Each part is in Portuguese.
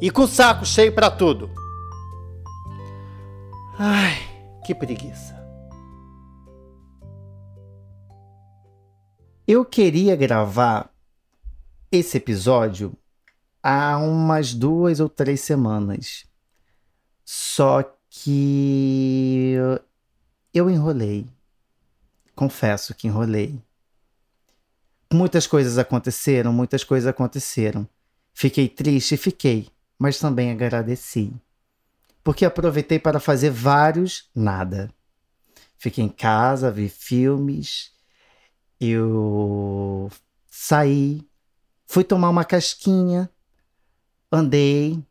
e com o saco cheio para tudo. Ai, que preguiça. Eu queria gravar esse episódio há umas duas ou três semanas. Só que eu enrolei. Confesso que enrolei. Muitas coisas aconteceram, muitas coisas aconteceram. Fiquei triste, fiquei mas também agradeci. Porque aproveitei para fazer vários nada. Fiquei em casa, vi filmes, eu saí, fui tomar uma casquinha, andei,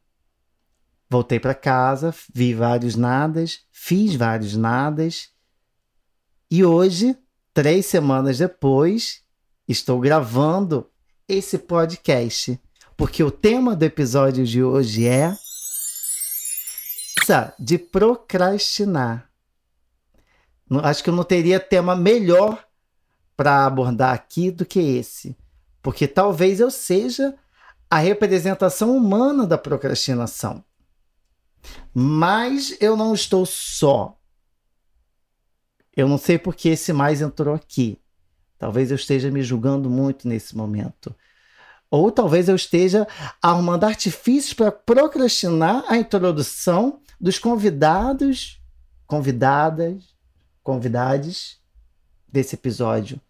voltei para casa, vi vários nadas, fiz vários nadas. E hoje, três semanas depois, estou gravando esse podcast porque o tema do episódio de hoje é de procrastinar. Acho que eu não teria tema melhor para abordar aqui do que esse, porque talvez eu seja a representação humana da procrastinação. Mas eu não estou só. Eu não sei porque esse mais entrou aqui. Talvez eu esteja me julgando muito nesse momento. Ou talvez eu esteja arrumando artifícios para procrastinar a introdução dos convidados, convidadas, convidades desse episódio.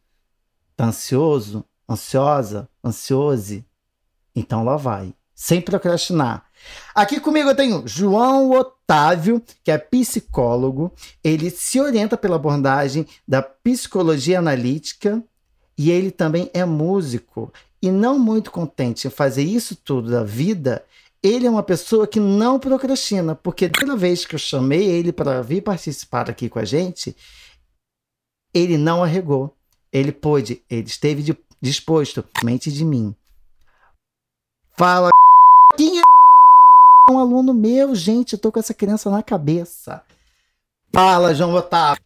Tá ansioso? Ansiosa? Ansiose? Então lá vai. Sem procrastinar. Aqui comigo eu tenho João Otávio, que é psicólogo. Ele se orienta pela abordagem da psicologia analítica e ele também é músico. E não muito contente em fazer isso tudo da vida, ele é uma pessoa que não procrastina, porque toda vez que eu chamei ele para vir participar aqui com a gente, ele não arregou. Ele pôde, ele esteve disposto, mente de mim. Fala, quem é um aluno meu, gente, eu tô com essa criança na cabeça. Fala, João Otávio.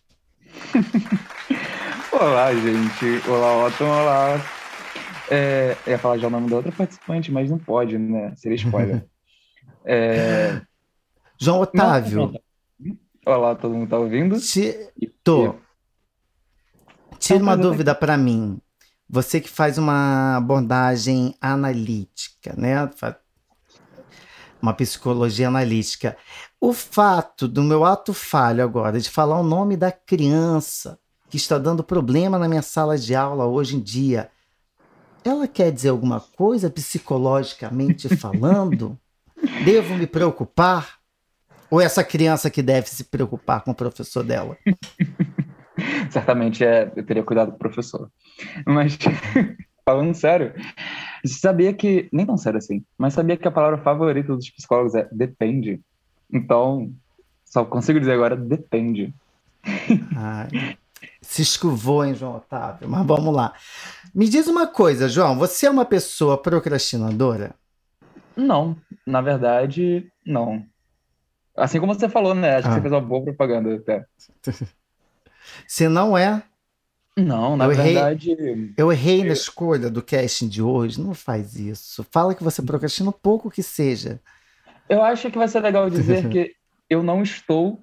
olá, gente. Olá, Otton. Olá, é, eu ia falar já o nome da outra participante, mas não pode, né? Seria spoiler. É... João Otávio. Não, Olá, todo mundo tá ouvindo? Te... Tô. Tira uma dúvida para mim. Você que faz uma abordagem analítica, né? Uma psicologia analítica. O fato do meu ato falho agora de falar o nome da criança que está dando problema na minha sala de aula hoje em dia ela quer dizer alguma coisa psicologicamente falando? Devo me preocupar? Ou essa criança que deve se preocupar com o professor dela? Certamente é, eu teria cuidado com o professor. Mas, falando sério, sabia que, nem tão sério assim, mas sabia que a palavra favorita dos psicólogos é depende. Então, só consigo dizer agora depende. Ai, se escovou, hein, João Otávio? Mas vamos lá. Me diz uma coisa, João, você é uma pessoa procrastinadora? Não, na verdade, não. Assim como você falou, né? Acho ah. que você fez uma boa propaganda até. Você não é? Não, na eu verdade. Errei, eu errei na escolha do casting de hoje. Não faz isso. Fala que você procrastina um pouco que seja. Eu acho que vai ser legal dizer que eu não estou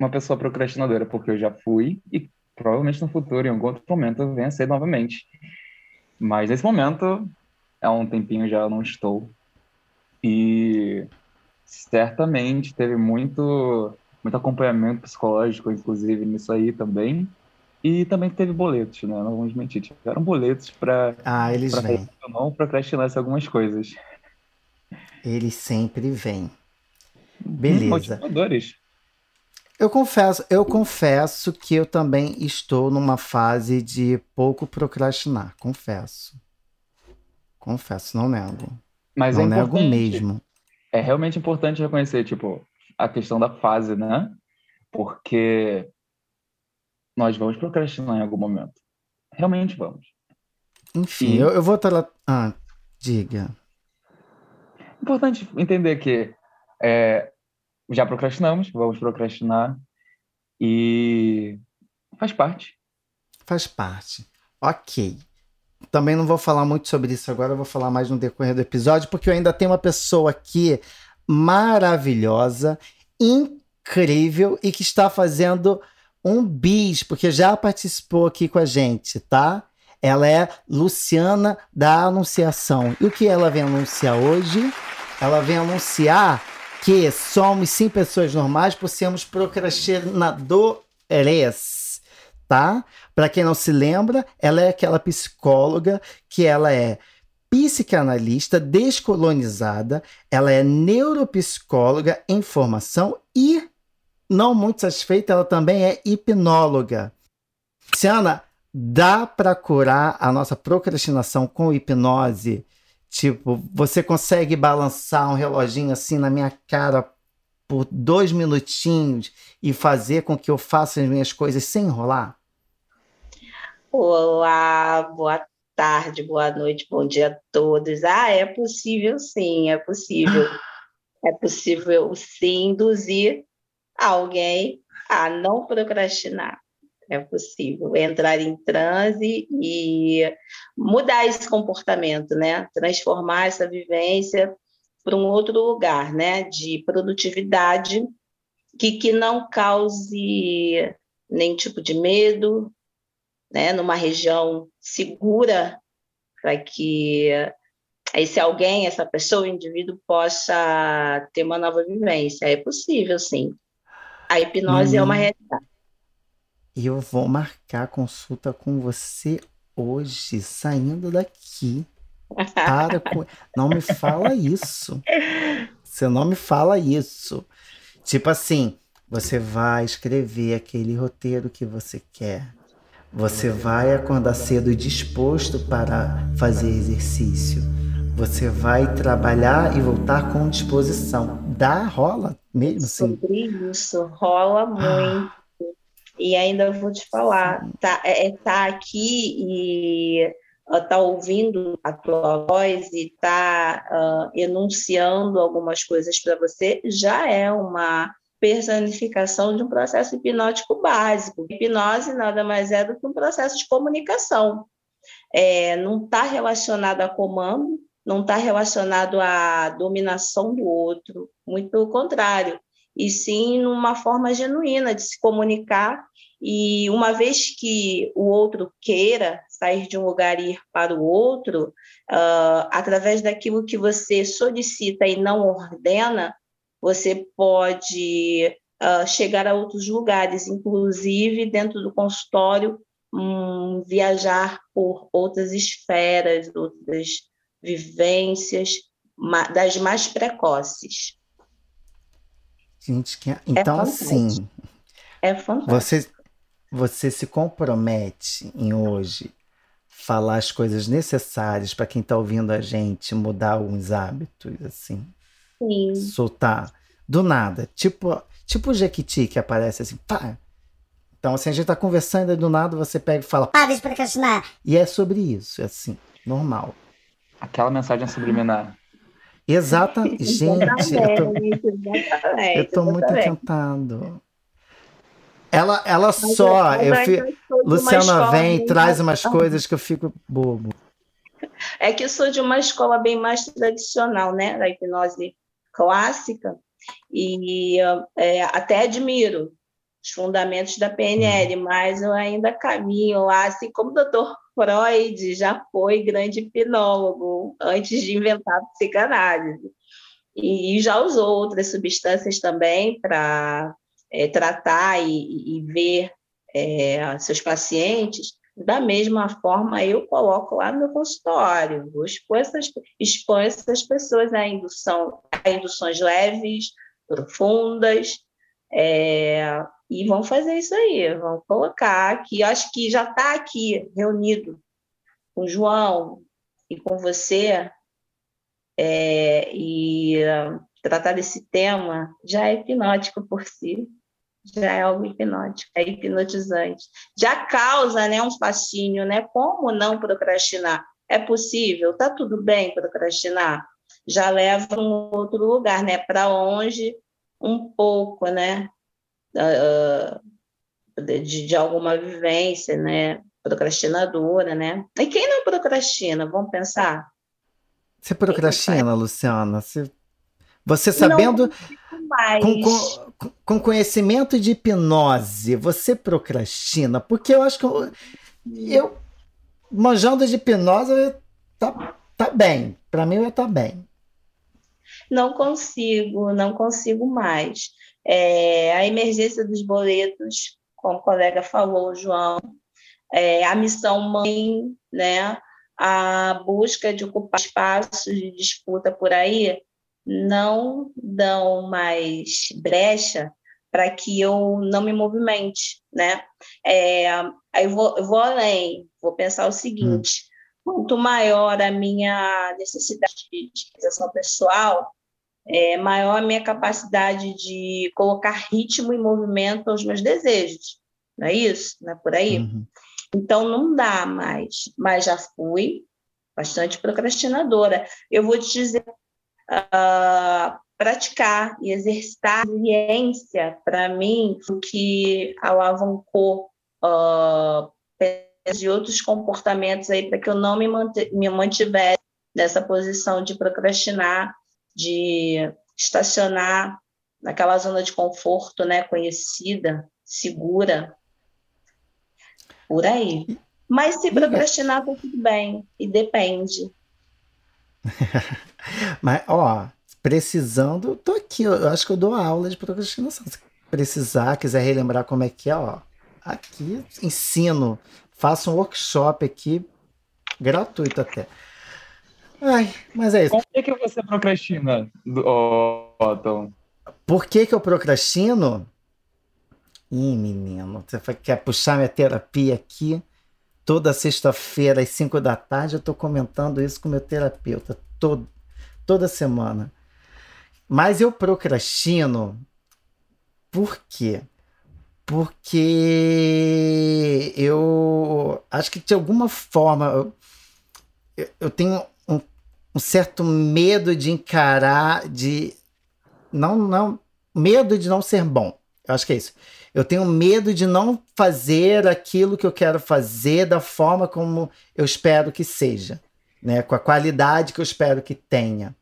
uma pessoa procrastinadora, porque eu já fui e provavelmente no futuro, em algum outro momento, eu venha a ser novamente. Mas nesse momento, há um tempinho já não estou. E certamente teve muito, muito acompanhamento psicológico, inclusive, nisso aí também. E também teve boletos, né? Não vamos mentir. Tiveram boletos para. Ah, eles pra vêm. Não procrastinar algumas coisas. Eles sempre vêm. Beleza. Motivadores. Eu confesso, eu confesso que eu também estou numa fase de pouco procrastinar, confesso. Confesso, não nego. Mas não é nego mesmo. é realmente importante reconhecer, tipo, a questão da fase, né? Porque nós vamos procrastinar em algum momento. Realmente vamos. Enfim, e... eu, eu vou estar lá. Ah, diga. Importante entender que é, já procrastinamos, vamos procrastinar e faz parte. Faz parte. Ok. Também não vou falar muito sobre isso agora, vou falar mais no decorrer do episódio, porque eu ainda tenho uma pessoa aqui maravilhosa, incrível e que está fazendo um bis, porque já participou aqui com a gente, tá? Ela é Luciana da Anunciação. E o que ela vem anunciar hoje? Ela vem anunciar que somos sim pessoas normais por sermos procrastinadores, tá? Para quem não se lembra, ela é aquela psicóloga que ela é psicanalista descolonizada, ela é neuropsicóloga em formação e não muito satisfeita, ela também é hipnóloga. Luciana, dá para curar a nossa procrastinação com hipnose? Tipo, você consegue balançar um reloginho assim na minha cara por dois minutinhos e fazer com que eu faça as minhas coisas sem enrolar? Olá, boa tarde, boa noite, bom dia a todos. Ah, é possível sim, é possível. é possível sim induzir alguém a não procrastinar é possível entrar em transe e mudar esse comportamento, né? Transformar essa vivência para um outro lugar, né? De produtividade que, que não cause nenhum tipo de medo, né? Numa região segura para que esse alguém, essa pessoa, o indivíduo possa ter uma nova vivência. É possível, sim. A hipnose é uma uhum. realidade. E eu vou marcar consulta com você hoje, saindo daqui. Para com... Não me fala isso. Você não me fala isso. Tipo assim, você vai escrever aquele roteiro que você quer. Você vai acordar cedo disposto para fazer exercício. Você vai trabalhar e voltar com disposição. Dá, rola mesmo assim? Sobre isso, rola muito. E ainda vou te falar, tá, é, é tá aqui e tá ouvindo a tua voz e tá uh, enunciando algumas coisas para você, já é uma personificação de um processo hipnótico básico. Hipnose nada mais é do que um processo de comunicação. É, não está relacionado a comando, não está relacionado à dominação do outro, muito pelo contrário, e sim numa forma genuína de se comunicar e uma vez que o outro queira sair de um lugar e ir para o outro, uh, através daquilo que você solicita e não ordena, você pode uh, chegar a outros lugares, inclusive dentro do consultório, um, viajar por outras esferas, outras vivências, das mais precoces. Gente, que... É então é assim. É fantástico. Você, você se compromete em hoje falar as coisas necessárias para quem está ouvindo a gente mudar alguns hábitos, assim? Sim. Soltar do nada, tipo, tipo o Jequiti que aparece assim, pá. Então, assim, a gente está conversando e do nada você pega e fala, para de procrastinar. E é sobre isso, é assim, normal. Aquela mensagem subliminar. Exata, gente, eu tô, eu tô muito encantado. Ela, ela só. Eu, eu Luciana vem, traz umas coisas que eu fico bobo. É que eu sou de uma escola bem mais tradicional, né? Da hipnose clássica, e é, até admiro os fundamentos da PNL, uhum. mas eu ainda caminho lá, assim como o doutor Freud já foi grande hipnólogo antes de inventar a psicanálise. E, já usou outras substâncias também para é, tratar e, e ver é, seus pacientes, da mesma forma eu coloco lá no meu consultório, eu exponho essas, exponho essas pessoas a, indução, a induções leves, profundas, é, e vão fazer isso aí, vão colocar aqui, eu acho que já está aqui reunido com o João e com você, é, e tratar desse tema já é hipnótico por si, já é algo hipnótico, é hipnotizante. Já causa né, um fascínio, né? Como não procrastinar? É possível? Tá tudo bem procrastinar? Já leva um outro lugar, né? Para longe um pouco, né? Uh, de, de alguma vivência, né? Procrastinadora, né? E quem não procrastina? Vamos pensar? Você procrastina, Luciana? Você, você sabendo. Com, com, com, conhecimento de hipnose, você procrastina? Porque eu acho que eu, eu manjando de hipnose, tá, tá bem. Para mim, eu tá bem. Não consigo, não consigo mais. É, a emergência dos boletos, como o colega falou, João, é, a missão mãe, né, a busca de ocupar espaços de disputa por aí, não dão mais brecha para que eu não me movimente, né? É, aí eu vou, eu vou além, vou pensar o seguinte: hum. quanto maior a minha necessidade de realização pessoal, é, maior a minha capacidade de colocar ritmo e movimento aos meus desejos. Não é isso? Não é por aí? Uhum. Então, não dá mais. Mas já fui bastante procrastinadora. Eu vou te dizer, uh, praticar e exercitar a ciência, para mim, o que alavancou uh, de outros comportamentos aí para que eu não me, me mantivesse nessa posição de procrastinar de estacionar naquela zona de conforto, né, conhecida, segura, por aí. Mas se procrastinar, tá tudo bem, e depende. Mas, ó, precisando, tô aqui, eu acho que eu dou aula de procrastinação. Se precisar, quiser relembrar como é que é, ó, aqui ensino, faço um workshop aqui, gratuito até. Ai, mas é isso. Por que, que você procrastina, Otton? Por que, que eu procrastino? Ih, menino, você quer puxar minha terapia aqui? Toda sexta-feira, às 5 da tarde, eu estou comentando isso com meu terapeuta. Todo, toda semana. Mas eu procrastino por quê? Porque eu acho que de alguma forma eu, eu tenho um certo medo de encarar, de não, não, medo de não ser bom. Eu acho que é isso. Eu tenho medo de não fazer aquilo que eu quero fazer da forma como eu espero que seja, né? Com a qualidade que eu espero que tenha.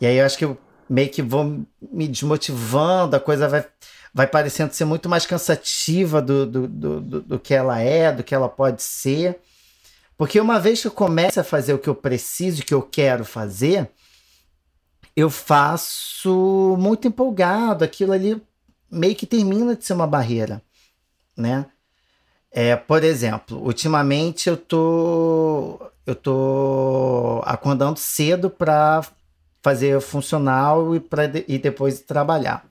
E aí eu acho que eu meio que vou me desmotivando, a coisa vai, vai parecendo ser muito mais cansativa do, do, do, do, do que ela é, do que ela pode ser. Porque uma vez que eu começo a fazer o que eu preciso, o que eu quero fazer, eu faço muito empolgado. Aquilo ali meio que termina de ser uma barreira, né? É, por exemplo, ultimamente eu tô eu tô acordando cedo para fazer funcional e para e depois trabalhar.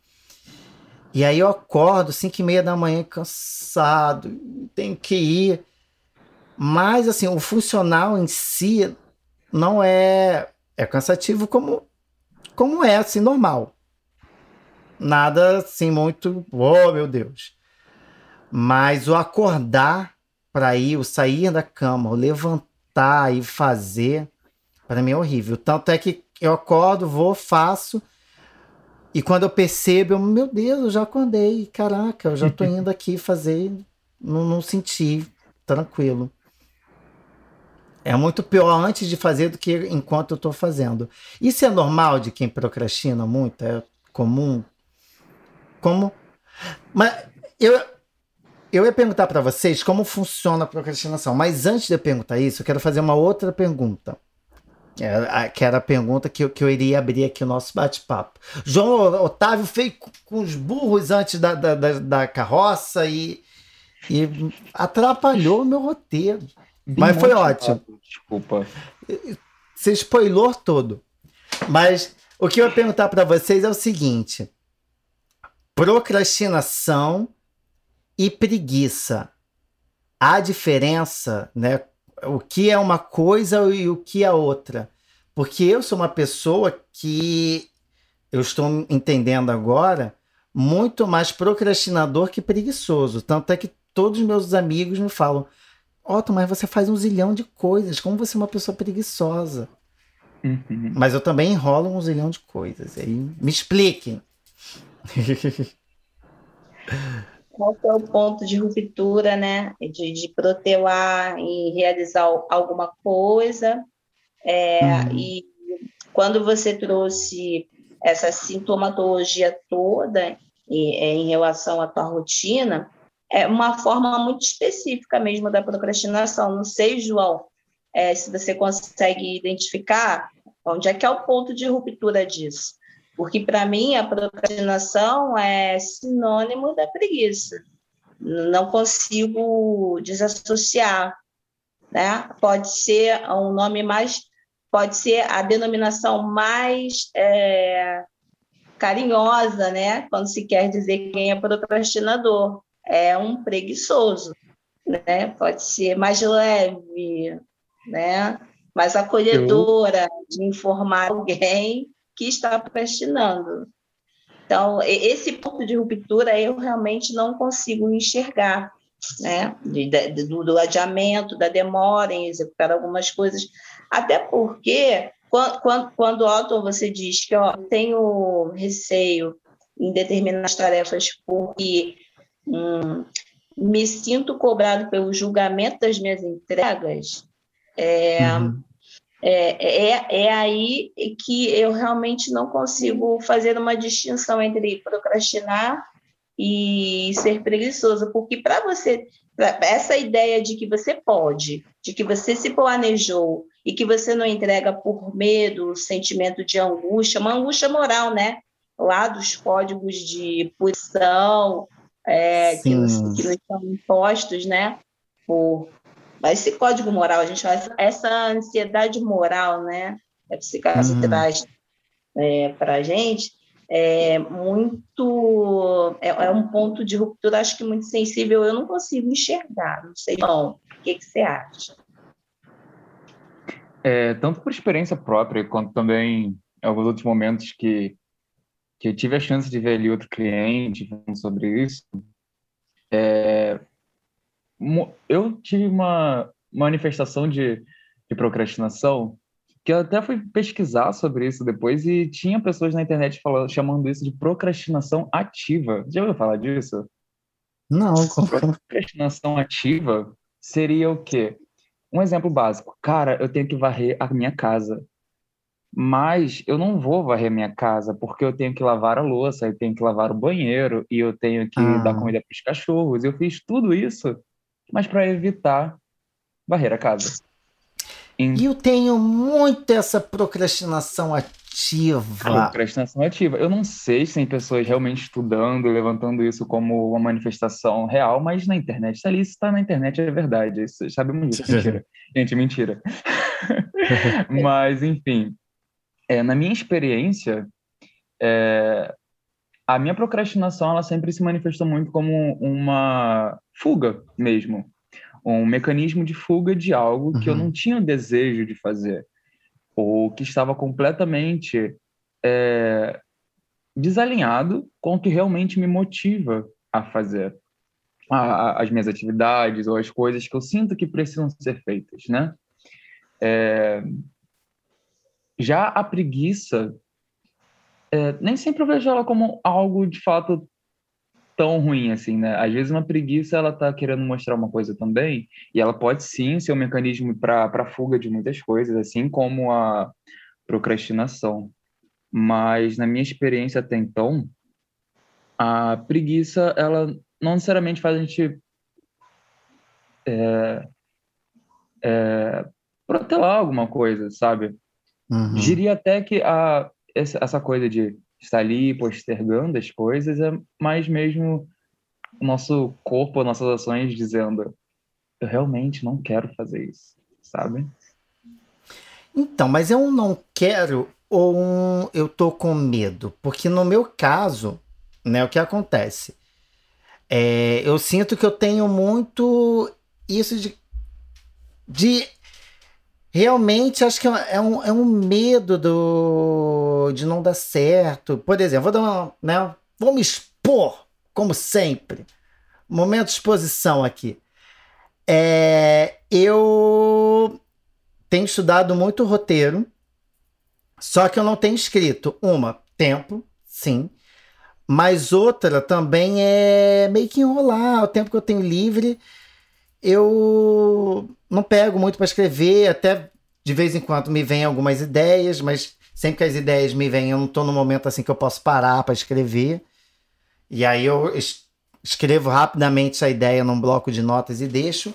E aí eu acordo 5 e meia da manhã cansado, tenho que ir. Mas, assim, o funcional em si não é, é cansativo como, como é, assim, normal. Nada, assim, muito, oh, meu Deus. Mas o acordar para ir, o sair da cama, o levantar e fazer, para mim é horrível. Tanto é que eu acordo, vou, faço, e quando eu percebo, eu, meu Deus, eu já acordei, caraca, eu já tô indo aqui fazer, não, não senti, tranquilo. É muito pior antes de fazer do que enquanto eu estou fazendo. Isso é normal de quem procrastina muito? É comum? Como? Mas eu, eu ia perguntar para vocês como funciona a procrastinação. Mas antes de eu perguntar isso, eu quero fazer uma outra pergunta. Que era a pergunta que eu, que eu iria abrir aqui o nosso bate-papo. João Otávio fez com os burros antes da, da, da, da carroça e, e atrapalhou o meu roteiro. Mas foi ótimo. Desculpa. Você spoilou todo. Mas o que eu ia perguntar para vocês é o seguinte: procrastinação e preguiça. Há diferença, né? O que é uma coisa e o que é outra. Porque eu sou uma pessoa que eu estou entendendo agora, muito mais procrastinador que preguiçoso. Tanto é que todos os meus amigos me falam: Otto, mas você faz um zilhão de coisas, como você é uma pessoa preguiçosa? Uhum. Mas eu também enrolo um zilhão de coisas. Aí me expliquem. Qual é o ponto de ruptura, né? De, de protelar e realizar alguma coisa. É, uhum. E quando você trouxe essa sintomatologia toda em, é, em relação à tua rotina, é uma forma muito específica mesmo da procrastinação. Não sei, João, é, se você consegue identificar onde é que é o ponto de ruptura disso. Porque, para mim, a procrastinação é sinônimo da preguiça. Não consigo desassociar. Né? Pode ser um nome mais. Pode ser a denominação mais é, carinhosa, né? Quando se quer dizer quem é procrastinador. É um preguiçoso. Né? Pode ser mais leve, né? mais acolhedora de informar alguém que está procrastinando. Então, esse ponto de ruptura eu realmente não consigo enxergar, né? Do, do, adiamento, da demora em executar algumas coisas, até porque quando, quando, quando Otto, você diz que ó, tenho receio em determinadas tarefas porque hum, me sinto cobrado pelo julgamento das minhas entregas, é, uhum. É, é, é aí que eu realmente não consigo fazer uma distinção entre procrastinar e ser preguiçoso, porque para você, pra essa ideia de que você pode, de que você se planejou e que você não entrega por medo, sentimento de angústia, uma angústia moral, né? Lá dos códigos de punição é, que, nos, que nos são impostos, né? Por mas esse código moral, a gente essa ansiedade moral, né? A psicanálise uhum. traz é, para a gente, é muito. É, é, um ponto de ruptura, acho que muito sensível. Eu não consigo enxergar, não sei, não. O que, que você acha? É, tanto por experiência própria, quanto também em alguns outros momentos que, que eu tive a chance de ver ali outro cliente falando sobre isso, é, eu tive uma manifestação de, de procrastinação que eu até fui pesquisar sobre isso depois e tinha pessoas na internet falando, chamando isso de procrastinação ativa. Já ouviu falar disso? Não. Procrastinação ativa seria o quê? Um exemplo básico. Cara, eu tenho que varrer a minha casa. Mas eu não vou varrer minha casa porque eu tenho que lavar a louça, eu tenho que lavar o banheiro e eu tenho que ah. dar comida para os cachorros. Eu fiz tudo isso mas para evitar varrer a casa. E eu tenho muito essa procrastinação ativa. Procrastinação ativa. Eu não sei se tem pessoas realmente estudando, levantando isso como uma manifestação real, mas na internet está ali, isso está na internet, é verdade. Isso, sabemos disso. Mentira. Gente, mentira. mas, enfim, é, na minha experiência, é, a minha procrastinação ela sempre se manifestou muito como uma fuga mesmo, um mecanismo de fuga de algo uhum. que eu uhum. não tinha desejo de fazer ou que estava completamente é, desalinhado com o que realmente me motiva a fazer a, a, as minhas atividades ou as coisas que eu sinto que precisam ser feitas, né? É, já a preguiça é, nem sempre eu vejo ela como algo de fato tão ruim assim, né? Às vezes uma preguiça ela tá querendo mostrar uma coisa também, e ela pode sim ser um mecanismo para fuga de muitas coisas, assim como a procrastinação. Mas na minha experiência até então, a preguiça ela não necessariamente faz a gente é, é, protelar alguma coisa, sabe? Uhum. Diria até que a essa coisa de estar ali postergando as coisas é mais mesmo o nosso corpo, nossas ações dizendo eu realmente não quero fazer isso, sabe? Então, mas eu não quero ou um, eu tô com medo, porque no meu caso, né, o que acontece? É, eu sinto que eu tenho muito isso de, de realmente acho que é um, é um medo do, de não dar certo. Por exemplo, vou dar uma, né, vou me expor, como sempre. Momento de exposição aqui. É, eu tenho estudado muito roteiro, só que eu não tenho escrito. Uma, tempo, sim. Mas outra também é meio que enrolar. O tempo que eu tenho livre, eu não pego muito para escrever. Até de vez em quando me vêm algumas ideias, mas sempre que as ideias me vêm, eu não estou no momento assim que eu posso parar para escrever. E aí eu escrevo rapidamente a ideia num bloco de notas e deixo.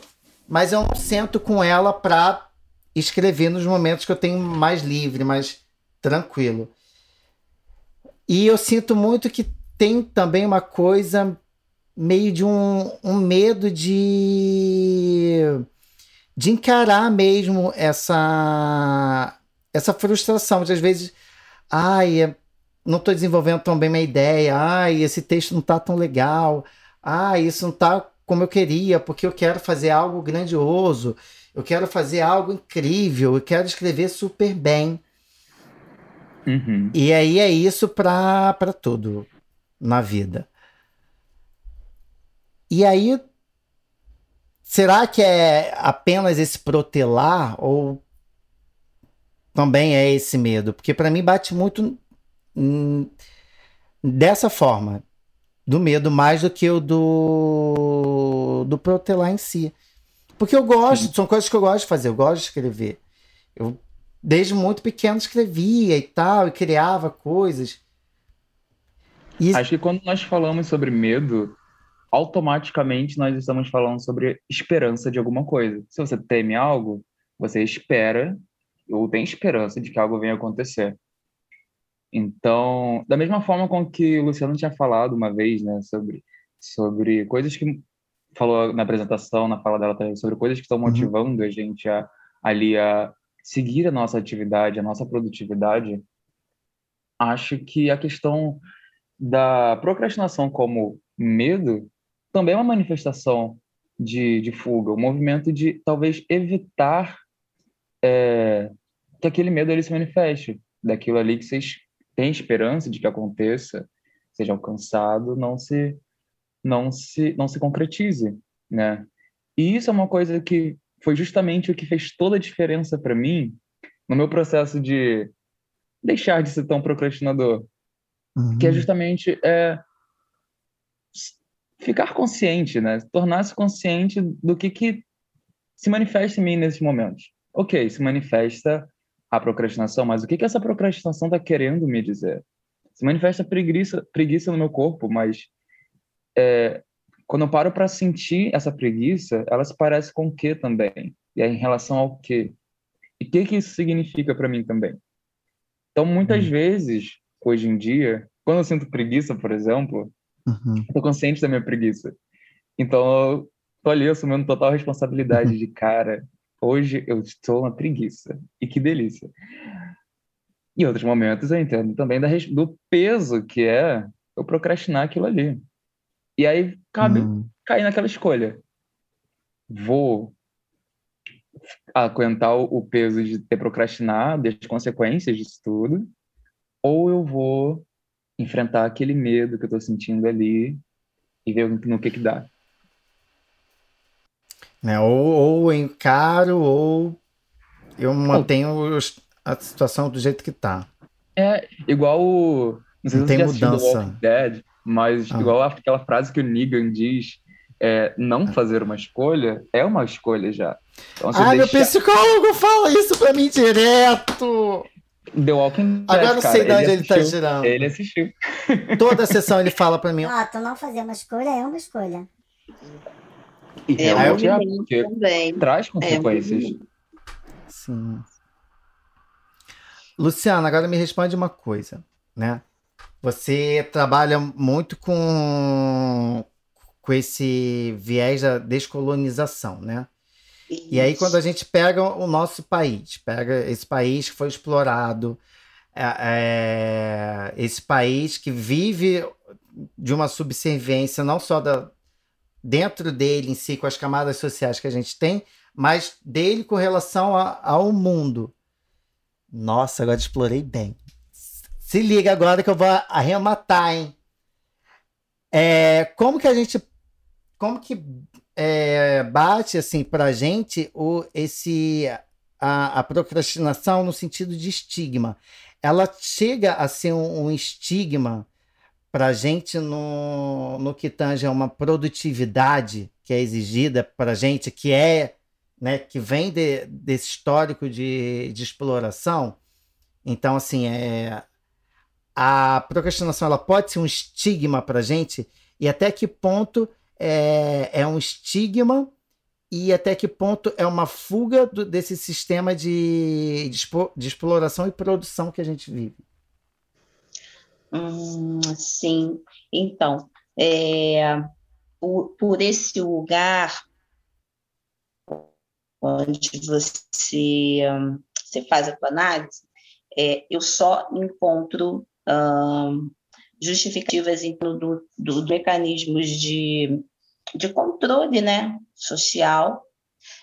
Mas eu não sento com ela para escrever nos momentos que eu tenho mais livre, mais tranquilo. E eu sinto muito que tem também uma coisa meio de um, um medo de de encarar mesmo essa essa frustração de às vezes ai não estou desenvolvendo tão bem minha ideia ai esse texto não está tão legal ai isso não está como eu queria porque eu quero fazer algo grandioso eu quero fazer algo incrível eu quero escrever super bem Uhum. e aí é isso para tudo na vida. E aí, será que é apenas esse protelar ou também é esse medo? Porque para mim bate muito hum, dessa forma, do medo mais do que o do, do protelar em si. Porque eu gosto, Sim. são coisas que eu gosto de fazer, eu gosto de escrever. Eu, desde muito pequeno, escrevia e tal, e criava coisas. E... Acho que quando nós falamos sobre medo, automaticamente nós estamos falando sobre esperança de alguma coisa. Se você teme algo, você espera ou tem esperança de que algo venha acontecer. Então, da mesma forma com que o Luciano tinha falado uma vez, né, sobre sobre coisas que falou na apresentação, na fala dela também, sobre coisas que estão uhum. motivando uhum. a gente a, ali a seguir a nossa atividade, a nossa produtividade. Acho que a questão da procrastinação como medo também é uma manifestação de, de fuga, o um movimento de talvez evitar é, que aquele medo ele se manifeste, daquilo ali que vocês têm esperança de que aconteça, seja alcançado, não se não se não se concretize, né? E isso é uma coisa que foi justamente o que fez toda a diferença para mim no meu processo de deixar de ser tão procrastinador, uhum. que é uhum. justamente é, ficar consciente, né? Tornar-se consciente do que, que se manifesta em mim nesses momentos. Ok, se manifesta a procrastinação, mas o que, que essa procrastinação está querendo me dizer? Se manifesta preguiça, preguiça no meu corpo, mas é, quando eu paro para sentir essa preguiça, ela se parece com o que também? E é em relação ao que? E o que, que isso significa para mim também? Então, muitas hum. vezes, hoje em dia, quando eu sinto preguiça, por exemplo, uhum. tô consciente da minha preguiça. Então, eu tô ali assumindo total responsabilidade uhum. de cara. Hoje eu estou na preguiça. E que delícia. Em outros momentos eu entendo também da, do peso que é eu procrastinar aquilo ali. E aí cabe uhum. cair naquela escolha. Vou aguentar o peso de ter procrastinado, das consequências disso tudo, ou eu vou enfrentar aquele medo que eu tô sentindo ali e ver no que que dá. Né? Ou, ou encaro, ou eu mantenho a situação do jeito que tá. É, igual o... Não, sei não tem mudança. Dead, mas ah. igual aquela frase que o Negan diz, é, não fazer uma escolha é uma escolha já. Então, ah, deixa... meu psicólogo fala isso pra mim direto! The Walking Dead, Agora não sei de onde ele, ele tá girando. Ele assistiu. Toda a sessão ele fala pra mim. Ó, tu não fazer uma escolha é uma escolha. E realmente é, porque também. traz consequências. É, Sim. Luciana, agora me responde uma coisa, né? Você trabalha muito com, com esse viés da descolonização, né? Isso. E aí, quando a gente pega o nosso país, pega esse país que foi explorado, é, é, esse país que vive de uma subserviência não só da, dentro dele em si, com as camadas sociais que a gente tem, mas dele com relação a, ao mundo. Nossa, agora explorei bem. Se liga agora que eu vou arrematar, hein? É, como que a gente. Como que é, bate assim pra gente o, esse, a, a procrastinação no sentido de estigma? Ela chega a ser um, um estigma para gente no, no que tange a uma produtividade que é exigida para gente, que é, né, que vem de, desse histórico de, de exploração. Então, assim, é, a procrastinação ela pode ser um estigma para gente e até que ponto é, é um estigma e até que ponto é uma fuga do, desse sistema de, de, de exploração e produção que a gente vive. Hum, sim, então, é, por, por esse lugar onde você, você faz a tua análise, é, eu só encontro hum, justificativas em do, do, do, mecanismos de, de controle né, social.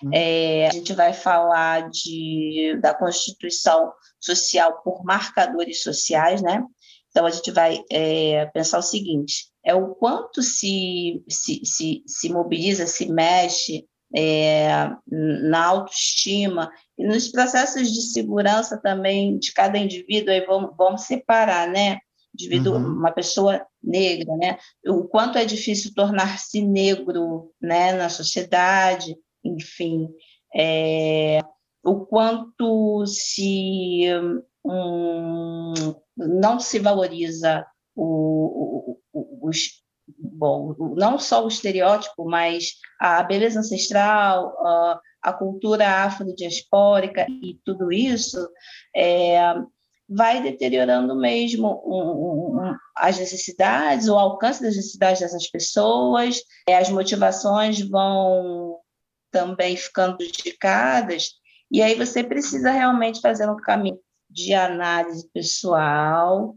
Hum. É, a gente vai falar de, da constituição social por marcadores sociais, né? Então, a gente vai é, pensar o seguinte: é o quanto se, se, se, se mobiliza, se mexe é, na autoestima e nos processos de segurança também de cada indivíduo, aí vamos, vamos separar, né? Indivíduo, uhum. uma pessoa negra, né? O quanto é difícil tornar-se negro, né, na sociedade, enfim, é, o quanto se um, não se valoriza o, o, o, bom, não só o estereótipo, mas a beleza ancestral, a, a cultura afrodiaspórica e tudo isso, é, vai deteriorando mesmo as necessidades, o alcance das necessidades dessas pessoas, é, as motivações vão também ficando prejudicadas, e aí você precisa realmente fazer um caminho de análise pessoal,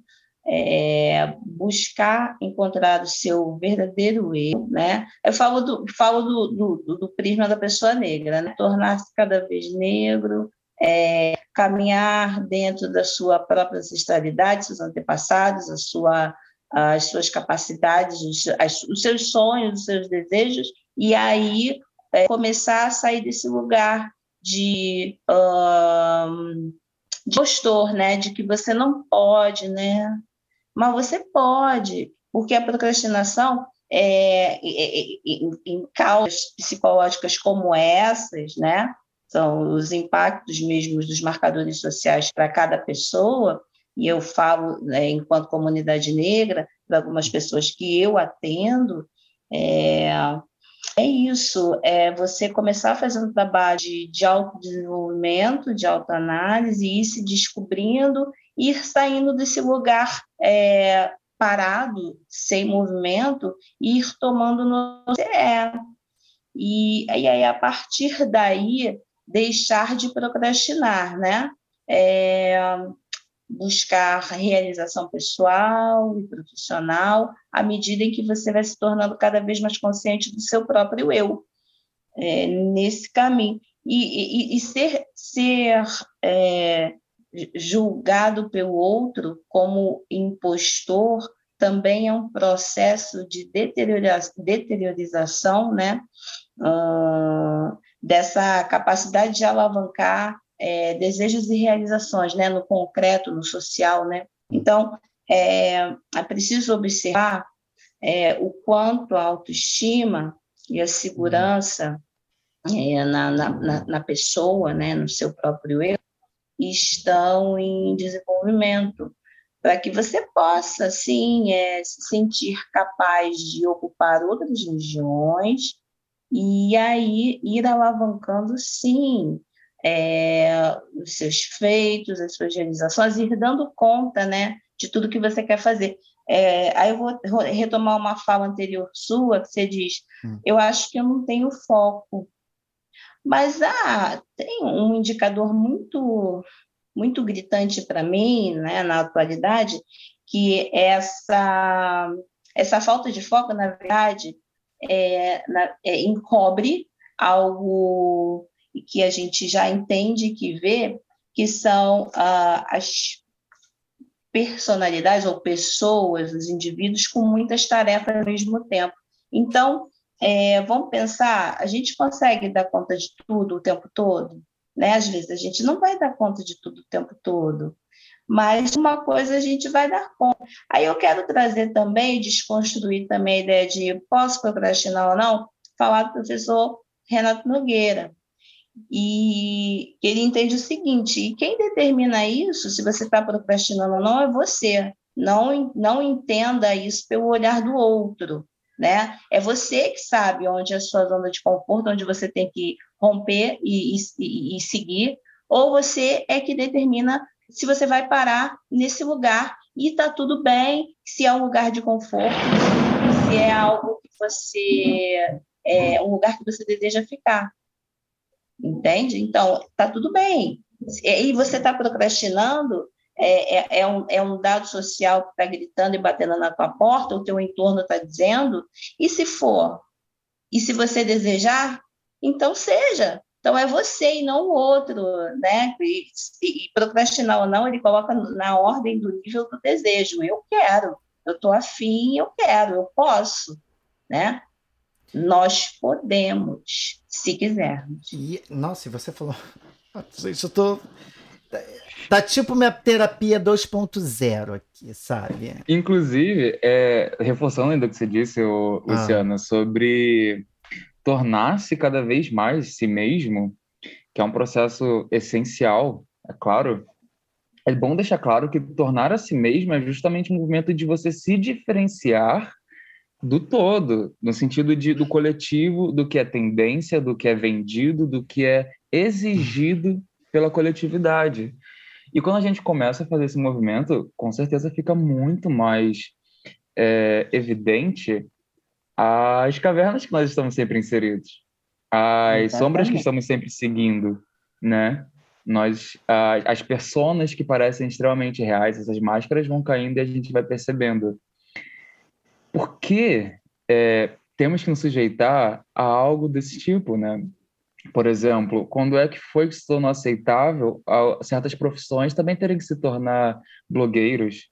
é, buscar encontrar o seu verdadeiro eu, né? Eu falo do, falo do, do, do prisma da pessoa negra, né? Tornar-se cada vez negro, é, caminhar dentro da sua própria ancestralidade, seus antepassados, a sua, as suas capacidades, os, as, os seus sonhos, os seus desejos, e aí é, começar a sair desse lugar de um, de postor, né, de que você não pode, né, mas você pode, porque a procrastinação é, é, é em, em causas psicológicas como essas, né, são os impactos mesmos dos marcadores sociais para cada pessoa, e eu falo, né, enquanto comunidade negra, para algumas pessoas que eu atendo, é, é isso, é você começar um trabalho de, de autodesenvolvimento, de autoanálise, e ir se descobrindo, ir saindo desse lugar é, parado, sem movimento, e ir tomando no é. E, e aí, a partir daí, deixar de procrastinar, né? É, buscar realização pessoal e profissional à medida em que você vai se tornando cada vez mais consciente do seu próprio eu é, nesse caminho e, e, e ser, ser é, julgado pelo outro como impostor também é um processo de deteriorização né, uh, dessa capacidade de alavancar é, desejos e realizações, né, no concreto, no social, né. Então, é, é preciso observar é, o quanto a autoestima e a segurança é, na, na, na, pessoa, né, no seu próprio eu, estão em desenvolvimento, para que você possa, sim, é, se sentir capaz de ocupar outras regiões e aí ir alavancando, sim, é, os seus feitos, as suas realizações, ir dando conta né, de tudo que você quer fazer. É, aí eu vou retomar uma fala anterior sua, que você diz, hum. eu acho que eu não tenho foco. Mas ah, tem um indicador muito, muito gritante para mim, né, na atualidade, que essa, essa falta de foco, na verdade, é, na, é, encobre algo que a gente já entende que vê, que são ah, as personalidades ou pessoas, os indivíduos com muitas tarefas ao mesmo tempo. Então, é, vamos pensar, a gente consegue dar conta de tudo o tempo todo? Né? Às vezes a gente não vai dar conta de tudo o tempo todo, mas uma coisa a gente vai dar conta. Aí eu quero trazer também, desconstruir também a ideia de posso procrastinar ou não, falar do professor Renato Nogueira. E ele entende o seguinte: e quem determina isso, se você está procrastinando ou não, é você. Não, não entenda isso pelo olhar do outro. Né? É você que sabe onde é a sua zona de conforto, onde você tem que romper e, e, e seguir, ou você é que determina se você vai parar nesse lugar e está tudo bem, se é um lugar de conforto, se é algo que você é um lugar que você deseja ficar. Entende? Então, está tudo bem. E você está procrastinando, é, é, é, um, é um dado social que está gritando e batendo na tua porta, o teu entorno está dizendo, e se for? E se você desejar, então seja. Então é você e não o outro, né? E, e procrastinar ou não, ele coloca na ordem do nível do desejo. Eu quero, eu estou afim, eu quero, eu posso, né? Nós podemos, se quisermos. E, nossa, e você falou. Gente, eu tô. Tá tipo minha terapia 2.0 aqui, sabe? Inclusive, é, reforçando ainda o que você disse, ah. Luciana, sobre tornar-se cada vez mais si mesmo, que é um processo essencial, é claro. É bom deixar claro que tornar a si mesmo é justamente um movimento de você se diferenciar do todo, no sentido de, do coletivo, do que é tendência, do que é vendido, do que é exigido pela coletividade. E quando a gente começa a fazer esse movimento, com certeza fica muito mais é, evidente as cavernas que nós estamos sempre inseridos, as Exatamente. sombras que estamos sempre seguindo, né? Nós, as, as personas que parecem extremamente reais, essas máscaras vão caindo e a gente vai percebendo. Por que é, temos que nos sujeitar a algo desse tipo, né? Por exemplo, quando é que foi que se tornou aceitável certas profissões também terem que se tornar blogueiros,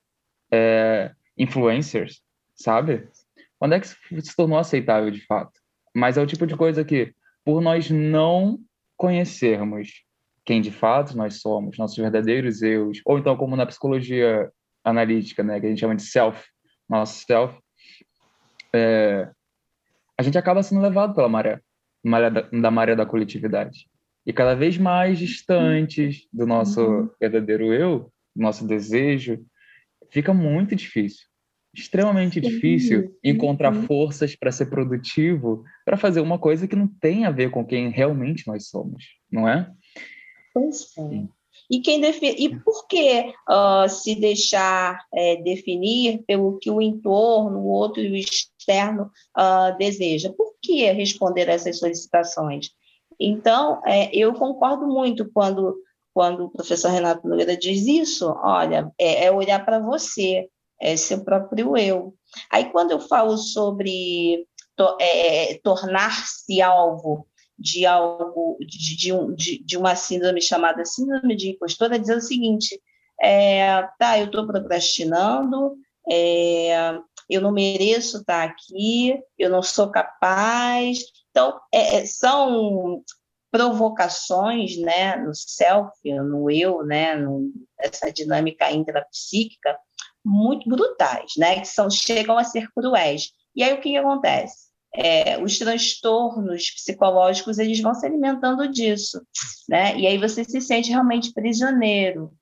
é, influencers, sabe? Quando é que se tornou aceitável de fato? Mas é o tipo de coisa que, por nós não conhecermos quem de fato nós somos, nossos verdadeiros eus, ou então como na psicologia analítica, né, que a gente chama de self, nosso self, é, a gente acaba sendo levado pela maré, maré da, da, maré da coletividade. E cada vez mais distantes do nosso uhum. verdadeiro eu, do nosso desejo, fica muito difícil extremamente difícil encontrar uhum. forças para ser produtivo, para fazer uma coisa que não tem a ver com quem realmente nós somos, não é? Pois é. E, quem define, e por que uh, se deixar é, definir pelo que o entorno, o outro e o externo uh, deseja? Por que responder a essas solicitações? Então, é, eu concordo muito quando, quando o professor Renato Nogueira diz isso, olha, é, é olhar para você, é seu próprio eu. Aí, quando eu falo sobre to, é, tornar-se alvo de algo, de, de, um, de, de, uma síndrome chamada síndrome de impostora, é dizer o seguinte: é, tá, eu estou procrastinando, é, eu não mereço estar aqui, eu não sou capaz. Então, é, é são provocações né, no self, no eu, né, no, essa dinâmica intrapsíquica, muito brutais, né? Que são, chegam a ser cruéis. E aí o que, que acontece? É, os transtornos psicológicos eles vão se alimentando disso, né? E aí você se sente realmente prisioneiro,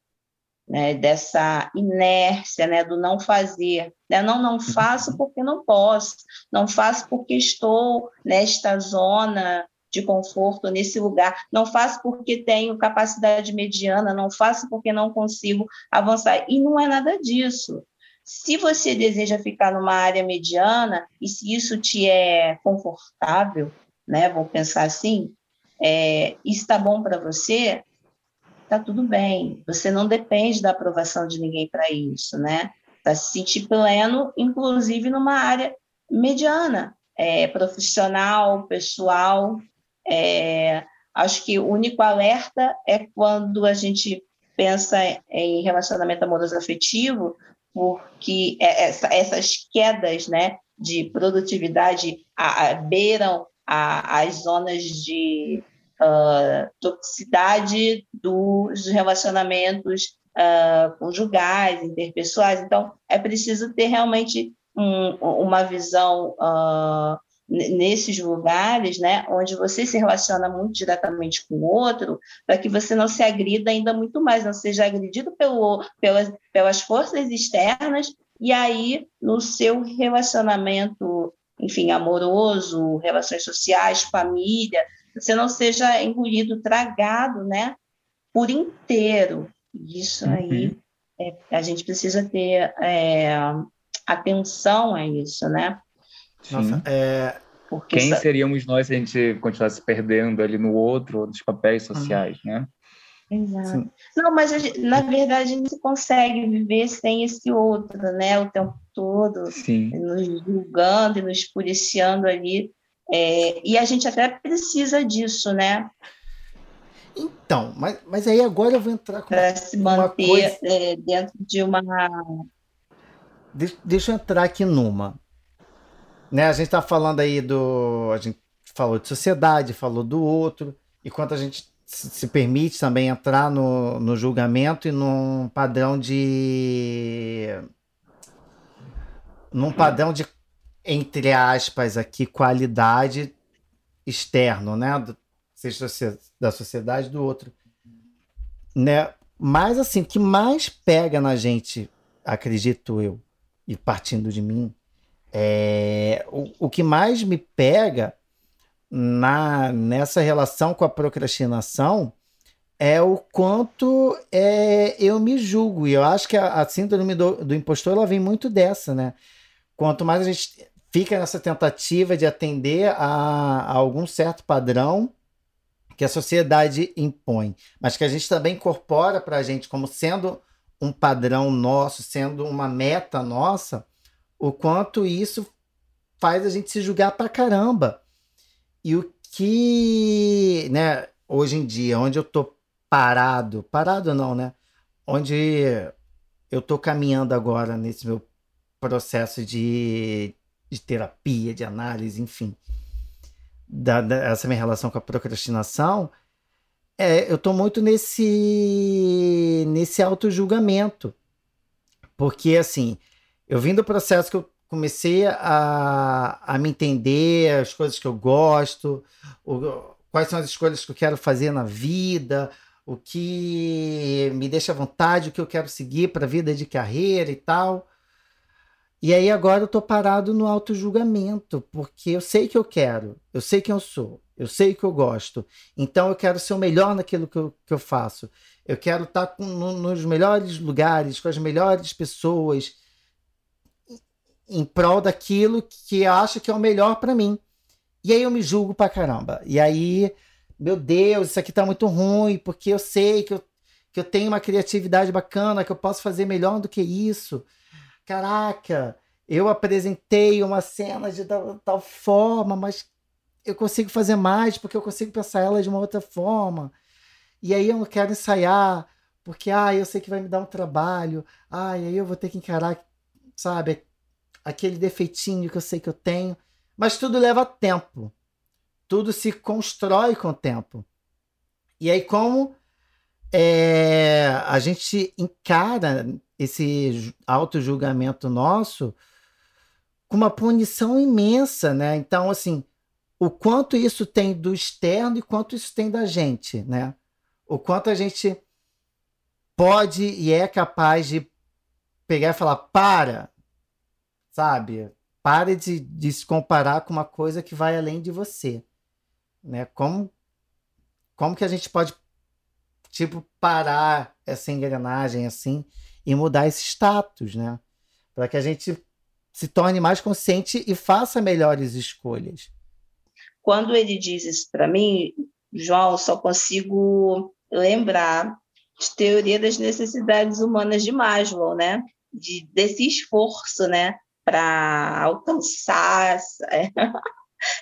né? Dessa inércia, né? Do não fazer, né? Não, não faço porque não posso, não faço porque estou nesta zona de conforto nesse lugar. Não faço porque tenho capacidade mediana, não faço porque não consigo avançar. E não é nada disso. Se você deseja ficar numa área mediana, e se isso te é confortável, né, vou pensar assim, é, está bom para você, está tudo bem. Você não depende da aprovação de ninguém para isso, né? Para se sentir pleno, inclusive numa área mediana, é, profissional, pessoal, é, Acho que o único alerta é quando a gente pensa em relacionamento amoroso afetivo, porque é, essa, essas quedas né, de produtividade a, a, beiram a, as zonas de uh, toxicidade dos relacionamentos uh, conjugais, interpessoais. Então, é preciso ter realmente um, uma visão uh, nesses lugares, né, onde você se relaciona muito diretamente com o outro, para que você não se agrida ainda muito mais, não seja agredido pelo, pelas, pelas forças externas, e aí no seu relacionamento, enfim, amoroso, relações sociais, família, você não seja engolido, tragado, né, por inteiro. Isso aí, uhum. é, a gente precisa ter é, atenção a isso, né? Nossa, é... Porque Quem seríamos nós se a gente continuasse perdendo ali no outro, nos papéis sociais, uhum. né? Exato. Sim. Não, mas gente, na verdade a gente consegue viver sem esse outro, né? O tempo todo, Sim. nos julgando e nos policiando ali. É, e a gente até precisa disso, né? Então, mas, mas aí agora eu vou entrar com Para se manter coisa... é, dentro de uma. Deixa, deixa eu entrar aqui numa. Né, a gente está falando aí do. A gente falou de sociedade, falou do outro, e quanto a gente se permite também entrar no, no julgamento e num padrão de. num padrão de, entre aspas, aqui, qualidade externo, né? Do, seja da sociedade do outro. Né? Mas assim, o que mais pega na gente, acredito eu, e partindo de mim, é, o, o que mais me pega na nessa relação com a procrastinação é o quanto é, eu me julgo. E eu acho que a, a síndrome do, do impostor ela vem muito dessa, né? Quanto mais a gente fica nessa tentativa de atender a, a algum certo padrão que a sociedade impõe, mas que a gente também incorpora para a gente como sendo um padrão nosso, sendo uma meta nossa, o quanto isso faz a gente se julgar pra caramba. E o que, né, hoje em dia, onde eu tô parado, parado não, né? Onde eu tô caminhando agora nesse meu processo de, de terapia, de análise, enfim, da, da, essa minha relação com a procrastinação, é, eu tô muito nesse nesse auto julgamento. Porque assim, eu vim do processo que eu comecei a, a me entender, as coisas que eu gosto, o, quais são as escolhas que eu quero fazer na vida, o que me deixa à vontade, o que eu quero seguir para a vida de carreira e tal. E aí agora eu tô parado no auto-julgamento, porque eu sei que eu quero, eu sei quem eu sou, eu sei que eu gosto. Então eu quero ser o melhor naquilo que eu, que eu faço. Eu quero estar com, no, nos melhores lugares, com as melhores pessoas, em prol daquilo que acha que é o melhor para mim. E aí eu me julgo pra caramba. E aí, meu Deus, isso aqui tá muito ruim, porque eu sei que eu, que eu tenho uma criatividade bacana, que eu posso fazer melhor do que isso. Caraca, eu apresentei uma cena de tal, tal forma, mas eu consigo fazer mais porque eu consigo pensar ela de uma outra forma. E aí eu não quero ensaiar, porque ah, eu sei que vai me dar um trabalho. Ah, e aí eu vou ter que encarar, sabe, aquele defeitinho que eu sei que eu tenho. Mas tudo leva tempo. Tudo se constrói com o tempo. E aí, como é, a gente encara esse auto-julgamento nosso com uma punição imensa, né? Então, assim, o quanto isso tem do externo e quanto isso tem da gente, né? O quanto a gente pode e é capaz de pegar e falar: para, sabe? Pare de, de se comparar com uma coisa que vai além de você, né? Como, como que a gente pode, tipo, parar essa engrenagem assim e mudar esse status, né? Para que a gente se torne mais consciente e faça melhores escolhas. Quando ele diz isso para mim, João, só consigo lembrar de teoria das necessidades humanas de Maslow, né? De, desse esforço, né? Para alcançar essa,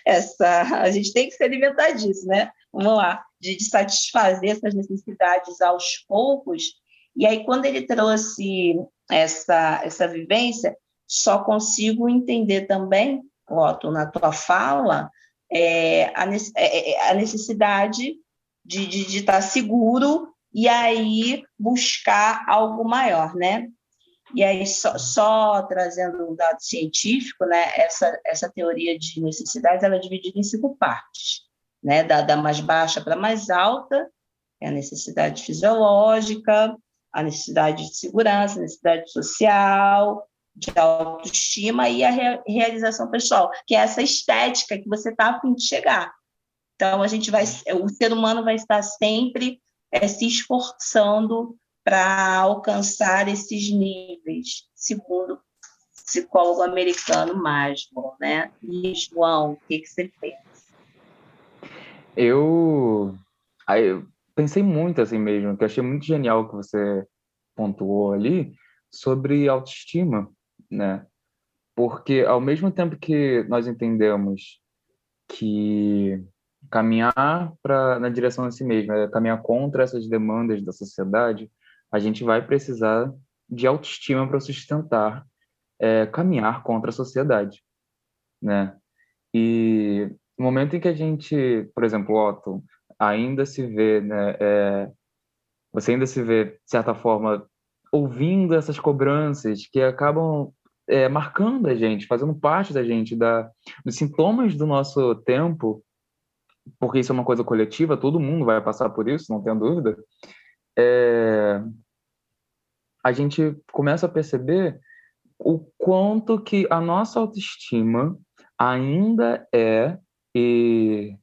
essa, A gente tem que se alimentar disso, né? Vamos lá. de, de satisfazer essas necessidades aos poucos. E aí, quando ele trouxe essa, essa vivência, só consigo entender também, Otto, na tua fala, é, a, é, é, a necessidade de, de, de estar seguro e aí buscar algo maior, né? E aí, só, só, trazendo um dado científico, né, essa, essa teoria de necessidades ela é dividida em cinco partes, né, da, da mais baixa para a mais alta, é a necessidade fisiológica, a necessidade de segurança, a necessidade social, de autoestima e a re, realização pessoal, que é essa estética que você está a fim de chegar. Então, a gente vai, o ser humano vai estar sempre é, se esforçando para alcançar esses níveis, segundo o psicólogo americano Maslow, né? E João, o que, que você pensa? Eu, eu pensei muito assim mesmo, que eu achei muito genial o que você pontuou ali sobre autoestima, né? Porque ao mesmo tempo que nós entendemos que caminhar para na direção de si mesmo, é caminhar contra essas demandas da sociedade, a gente vai precisar de autoestima para sustentar é, caminhar contra a sociedade, né? E no momento em que a gente, por exemplo, Otto, ainda se vê, né, é, você ainda se vê, de certa forma, ouvindo essas cobranças que acabam é, marcando a gente, fazendo parte da gente, da, dos sintomas do nosso tempo, porque isso é uma coisa coletiva, todo mundo vai passar por isso, não tenho dúvida. É, a gente começa a perceber o quanto que a nossa autoestima ainda é, e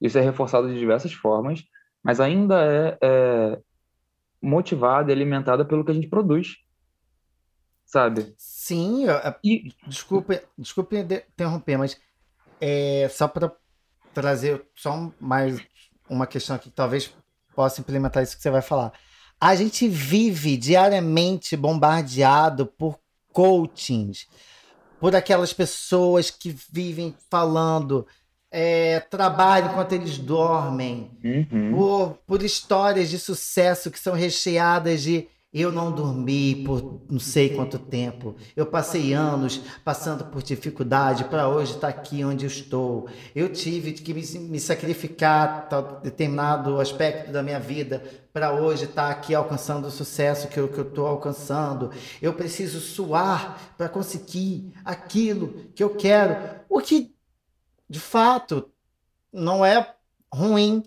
isso é reforçado de diversas formas, mas ainda é, é motivada e alimentada pelo que a gente produz. Sabe? Sim, e... desculpe, desculpe interromper, mas é, só para trazer só mais uma questão aqui que talvez possa implementar isso que você vai falar. A gente vive diariamente bombardeado por coachings, por aquelas pessoas que vivem falando é, trabalho enquanto eles dormem, uhum. por, por histórias de sucesso que são recheadas de eu não dormi por não sei quanto tempo. Eu passei anos passando por dificuldade para hoje estar aqui onde eu estou. Eu tive que me, me sacrificar em determinado aspecto da minha vida para hoje estar aqui alcançando o sucesso que eu estou alcançando. Eu preciso suar para conseguir aquilo que eu quero. O que, de fato, não é ruim,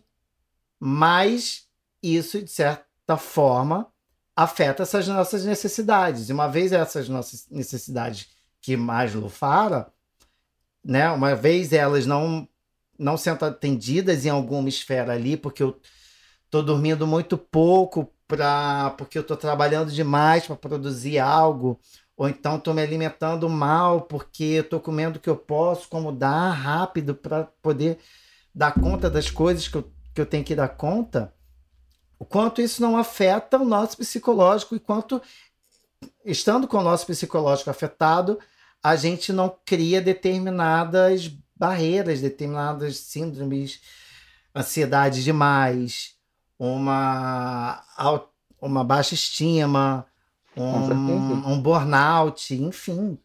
mas isso, de certa forma, afeta essas nossas necessidades. E uma vez essas nossas necessidades que Maslow fala, né, uma vez elas não não sendo atendidas em alguma esfera ali, porque eu estou dormindo muito pouco para porque eu estou trabalhando demais para produzir algo, ou então estou me alimentando mal porque eu estou comendo o que eu posso, como dar rápido para poder dar conta das coisas que eu, que eu tenho que dar conta o quanto isso não afeta o nosso psicológico e quanto, estando com o nosso psicológico afetado, a gente não cria determinadas barreiras, determinadas síndromes, ansiedade demais, uma, uma baixa estima, um, um burnout, enfim.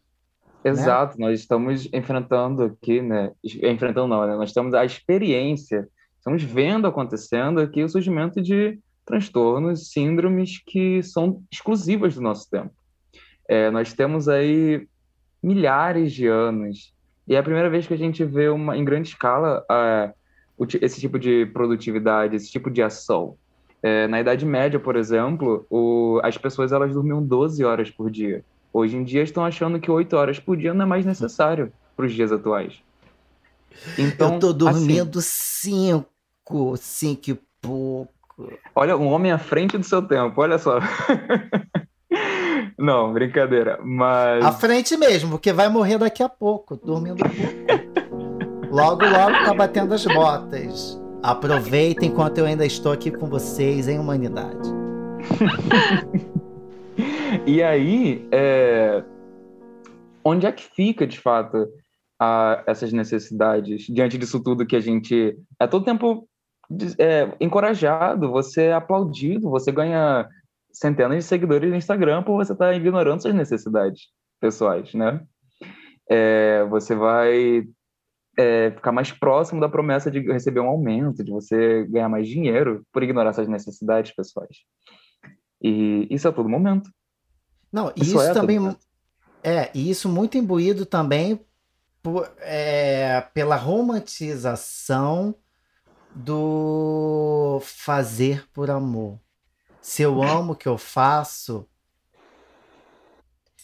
Né? Exato, né? nós estamos enfrentando aqui, né? Enfrentando não, né? Nós estamos a experiência, estamos vendo acontecendo aqui o surgimento de transtornos, síndromes que são exclusivas do nosso tempo. É, nós temos aí milhares de anos e é a primeira vez que a gente vê uma, em grande escala esse tipo de produtividade, esse tipo de ação. É, na Idade Média, por exemplo, o, as pessoas elas dormiam 12 horas por dia. Hoje em dia estão achando que 8 horas por dia não é mais necessário para os dias atuais. Então, Eu tô dormindo 5, assim, 5 e pouco. Olha, um homem à frente do seu tempo, olha só. Não, brincadeira, mas. À frente mesmo, porque vai morrer daqui a pouco, dormindo pouco. Logo, logo tá batendo as botas. Aproveitem enquanto eu ainda estou aqui com vocês em humanidade. e aí, é... onde é que fica, de fato, a... essas necessidades diante disso tudo que a gente é todo tempo é, encorajado, você é aplaudido, você ganha centenas de seguidores no Instagram por você estar tá ignorando suas necessidades pessoais, né? É, você vai é, ficar mais próximo da promessa de receber um aumento, de você ganhar mais dinheiro por ignorar suas necessidades pessoais. E isso a todo momento. Não, isso, isso é também é, e isso muito imbuído também por, é, pela romantização do fazer por amor. Se eu amo o que eu faço,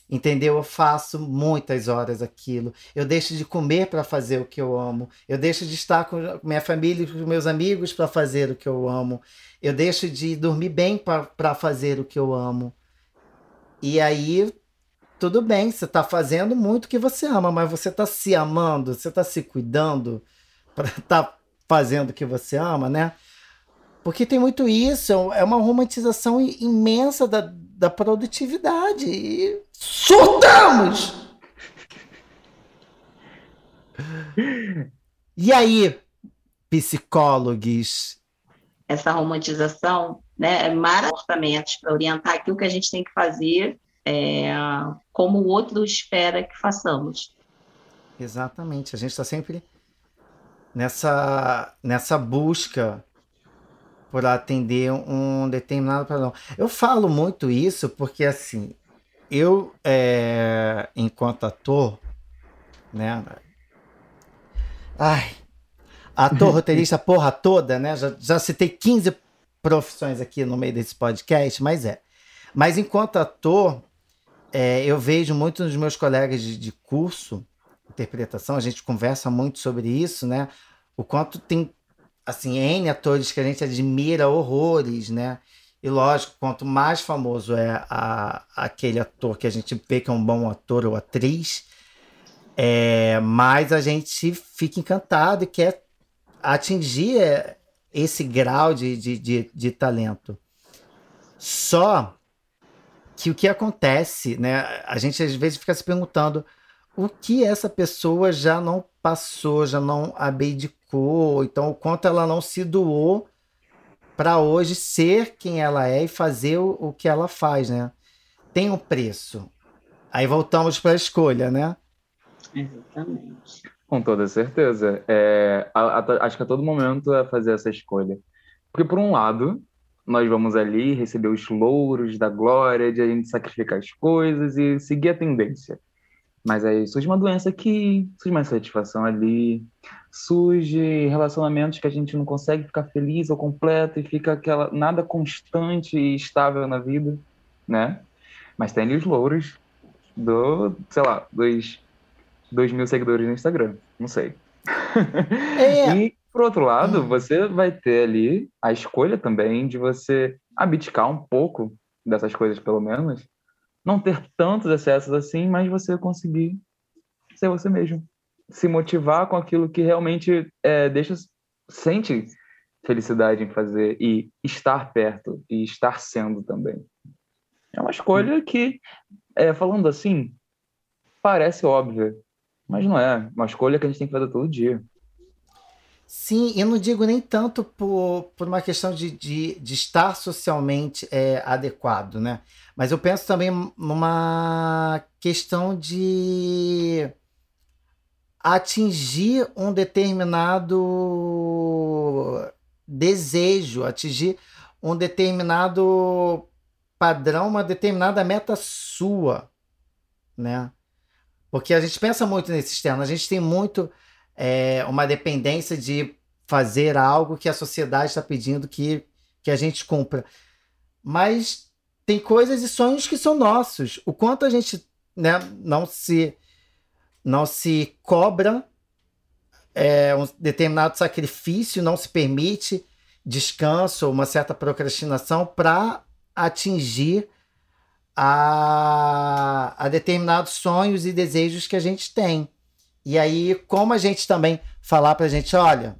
entendeu? Eu faço muitas horas aquilo. Eu deixo de comer para fazer o que eu amo. Eu deixo de estar com minha família e com meus amigos para fazer o que eu amo. Eu deixo de dormir bem para fazer o que eu amo. E aí, tudo bem, você está fazendo muito o que você ama, mas você está se amando, você está se cuidando para estar tá fazendo o que você ama, né? Porque tem muito isso, é uma romantização imensa da, da produtividade. E surtamos! E aí, psicólogos? Essa romantização né, é maravilhosa para orientar aquilo que a gente tem que fazer é, como o outro espera que façamos. Exatamente. A gente está sempre nessa, nessa busca por atender um determinado padrão. Eu falo muito isso porque, assim, eu, é, enquanto ator, né? Ai, ator, roteirista, porra toda, né? Já, já citei 15 profissões aqui no meio desse podcast, mas é. Mas enquanto ator, é, eu vejo muitos dos meus colegas de, de curso, interpretação, a gente conversa muito sobre isso, né? O quanto tem assim, N atores que a gente admira horrores, né? E lógico, quanto mais famoso é a, aquele ator que a gente vê que é um bom ator ou atriz, é, mais a gente fica encantado e quer atingir esse grau de, de, de, de talento. Só que o que acontece, né? A gente às vezes fica se perguntando o que essa pessoa já não passou, já não abdicou, então o quanto ela não se doou para hoje ser quem ela é e fazer o, o, que ela faz, né? Tem um preço. Aí voltamos para a escolha, né? Exatamente. Com toda certeza. É, a, a, acho que a todo momento é fazer essa escolha. Porque, por um lado, nós vamos ali receber os louros da glória, de a gente sacrificar as coisas e seguir a tendência. Mas aí surge uma doença aqui, surge uma insatisfação ali, surge relacionamentos que a gente não consegue ficar feliz ou completo e fica aquela nada constante e estável na vida, né? Mas tem os louros do, sei lá, dos dois mil seguidores no Instagram, não sei. É. e, por outro lado, você vai ter ali a escolha também de você abdicar um pouco dessas coisas, pelo menos, não ter tantos excessos assim, mas você conseguir ser você mesmo. Se motivar com aquilo que realmente é, deixa, sente felicidade em fazer e estar perto e estar sendo também. É uma escolha que, é, falando assim, parece óbvia, mas não é. Uma escolha que a gente tem que fazer todo dia. Sim, eu não digo nem tanto por, por uma questão de, de, de estar socialmente é, adequado, né? Mas eu penso também numa questão de atingir um determinado desejo, atingir um determinado padrão, uma determinada meta sua, né? Porque a gente pensa muito nesse externo, a gente tem muito é, uma dependência de fazer algo que a sociedade está pedindo que, que a gente cumpra. Mas tem coisas e sonhos que são nossos. O quanto a gente né, não se não se cobra é, um determinado sacrifício, não se permite descanso, uma certa procrastinação para atingir a, a determinados sonhos e desejos que a gente tem. E aí, como a gente também falar pra gente, olha,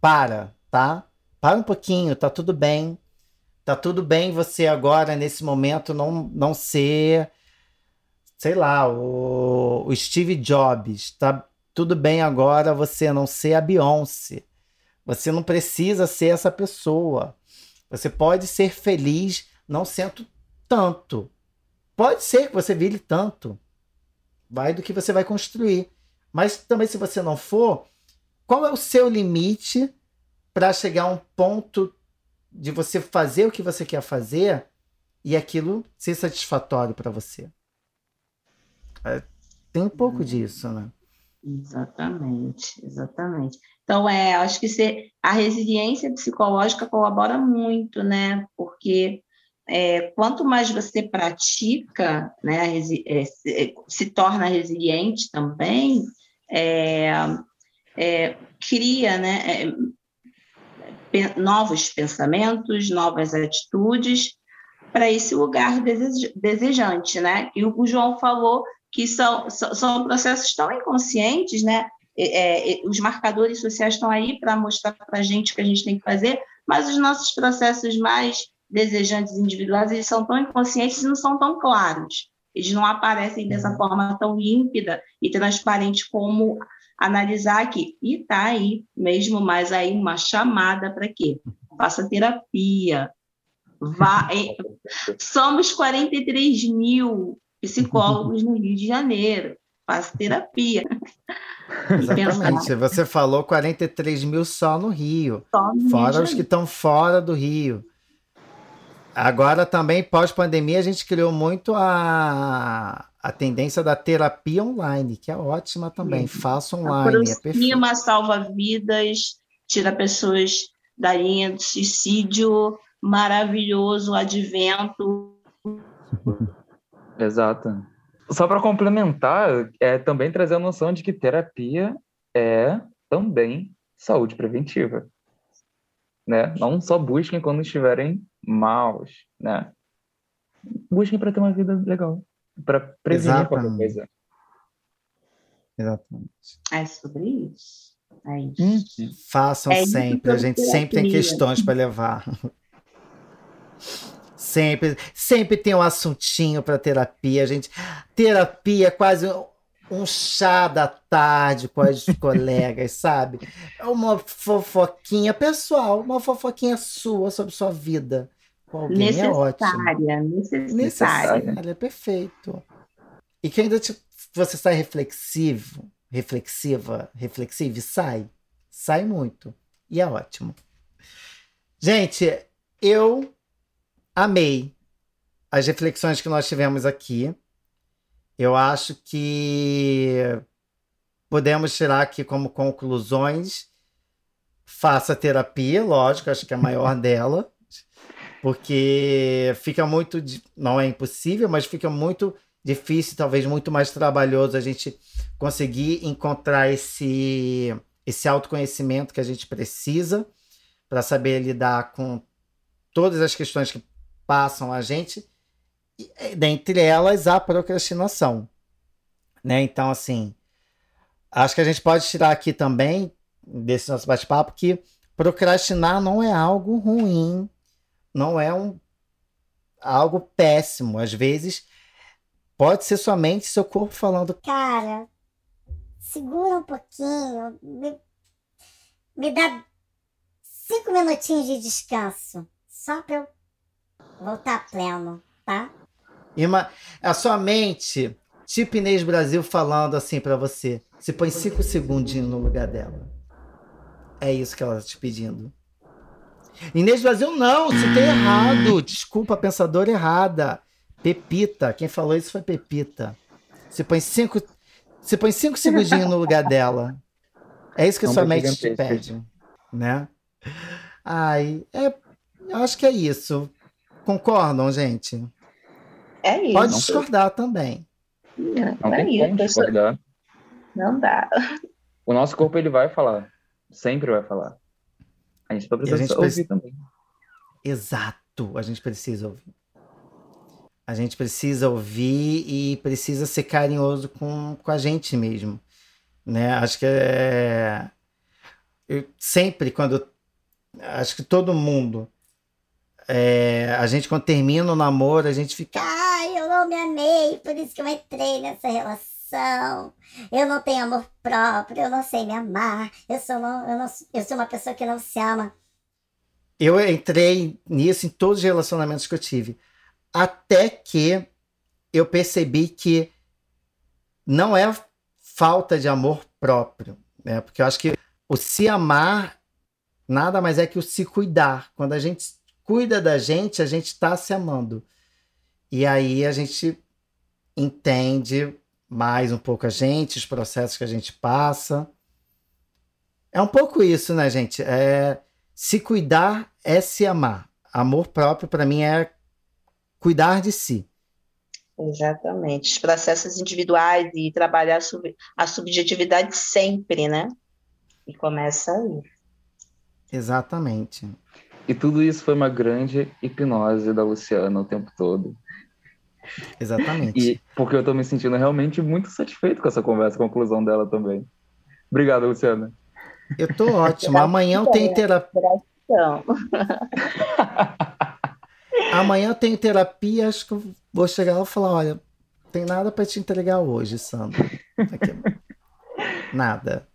para, tá? Para um pouquinho, tá tudo bem. Tá tudo bem você agora, nesse momento, não, não ser, sei lá, o, o Steve Jobs. Tá tudo bem agora você não ser a Beyoncé. Você não precisa ser essa pessoa. Você pode ser feliz não sendo tanto. Pode ser que você vire tanto. Vai do que você vai construir. Mas também, se você não for, qual é o seu limite para chegar a um ponto de você fazer o que você quer fazer e aquilo ser satisfatório para você? É, tem um pouco hum. disso, né? Exatamente, exatamente. Então, é, acho que a resiliência psicológica colabora muito, né? Porque é, quanto mais você pratica, né, é, se, se, torna resiliente também, é, é cria né, é, novos pensamentos, novas atitudes para esse lugar desejante, né? E o João falou que são, são processos tão inconscientes, né? É, é, os marcadores sociais estão aí para mostrar para a gente o que a gente tem que fazer, mas os nossos processos mais desejantes individuais, eles são tão inconscientes e não são tão claros. Eles não aparecem dessa uhum. forma tão límpida e transparente como analisar aqui. E está aí mesmo, mas aí uma chamada para quê? Faça terapia. Vá, somos 43 mil psicólogos no Rio de Janeiro. Faça terapia. Exatamente. Você falou 43 mil só no Rio. Só no fora Rio os que estão fora do Rio. Agora também, pós-pandemia, a gente criou muito a, a tendência da terapia online, que é ótima também. Faça online. É Aproxima, é salva vidas, tira pessoas da linha do suicídio, maravilhoso advento. Exato. Só para complementar, é também trazer a noção de que terapia é também saúde preventiva. Né? Não só busquem quando estiverem maus, né? Busquem para ter uma vida legal, para prevenir Exatamente. qualquer coisa. Exatamente. É sobre isso. É isso. Hum. Façam é sempre, a gente sempre tem questões para levar. Sempre, sempre tem um assuntinho para terapia, gente. Terapia é quase um chá da tarde com as colegas, sabe? É uma fofoquinha pessoal, uma fofoquinha sua sobre sua vida. Com alguém necessária, é ótimo. Necessária, necessária. É perfeito. E que ainda te, você sai reflexivo, reflexiva, reflexivo, sai. Sai muito. E é ótimo. Gente, eu amei as reflexões que nós tivemos aqui. Eu acho que podemos tirar aqui como conclusões. Faça terapia, lógico, acho que é a maior dela, porque fica muito. Não é impossível, mas fica muito difícil, talvez muito mais trabalhoso a gente conseguir encontrar esse, esse autoconhecimento que a gente precisa para saber lidar com todas as questões que passam a gente, e, dentre elas a procrastinação. Né? Então, assim, acho que a gente pode tirar aqui também, desse nosso bate-papo, que procrastinar não é algo ruim, não é um algo péssimo. Às vezes pode ser somente seu corpo falando. Cara, segura um pouquinho, me, me dá cinco minutinhos de descanso, só para eu voltar pleno, tá? Irmã, a sua mente, tipo Inês Brasil falando assim para você, se põe cinco segundinhos no lugar dela. É isso que ela tá te pedindo. Inês Brasil, não, você tem errado. Desculpa, pensadora errada. Pepita, quem falou isso foi Pepita. Se põe cinco, se põe cinco segundinhos no lugar dela. É isso que não sua mente te pede, né? Ai, é, acho que é isso. Concordam, gente? É isso. Pode discordar também. Não, não é tem como discordar. Não dá. O nosso corpo ele vai falar. Sempre vai falar. A gente precisa a gente ouvir também. Exato. A gente precisa ouvir. A gente precisa ouvir e precisa ser carinhoso com, com a gente mesmo. Né? Acho que é. Eu, sempre quando. Acho que todo mundo é, a gente, quando termina o namoro, a gente fica. Me amei, por isso que eu entrei nessa relação. Eu não tenho amor próprio, eu não sei me amar. Eu sou, não, eu, não, eu sou uma pessoa que não se ama. Eu entrei nisso em todos os relacionamentos que eu tive. Até que eu percebi que não é falta de amor próprio, né? Porque eu acho que o se amar nada mais é que o se cuidar. Quando a gente cuida da gente, a gente está se amando. E aí a gente entende mais um pouco a gente, os processos que a gente passa. É um pouco isso, né, gente? É, se cuidar é se amar. Amor próprio, para mim, é cuidar de si. Exatamente. Os processos individuais e trabalhar a subjetividade sempre, né? E começa aí. Exatamente. E tudo isso foi uma grande hipnose da Luciana o tempo todo. Exatamente. E porque eu estou me sentindo realmente muito satisfeito com essa conversa, com a conclusão dela também. Obrigado, Luciana. Eu estou ótimo. Amanhã eu tenho terapia. Amanhã eu tenho terapia, acho que eu vou chegar lá e falar, olha, tem nada para te entregar hoje, Sandra. Aqui. Nada.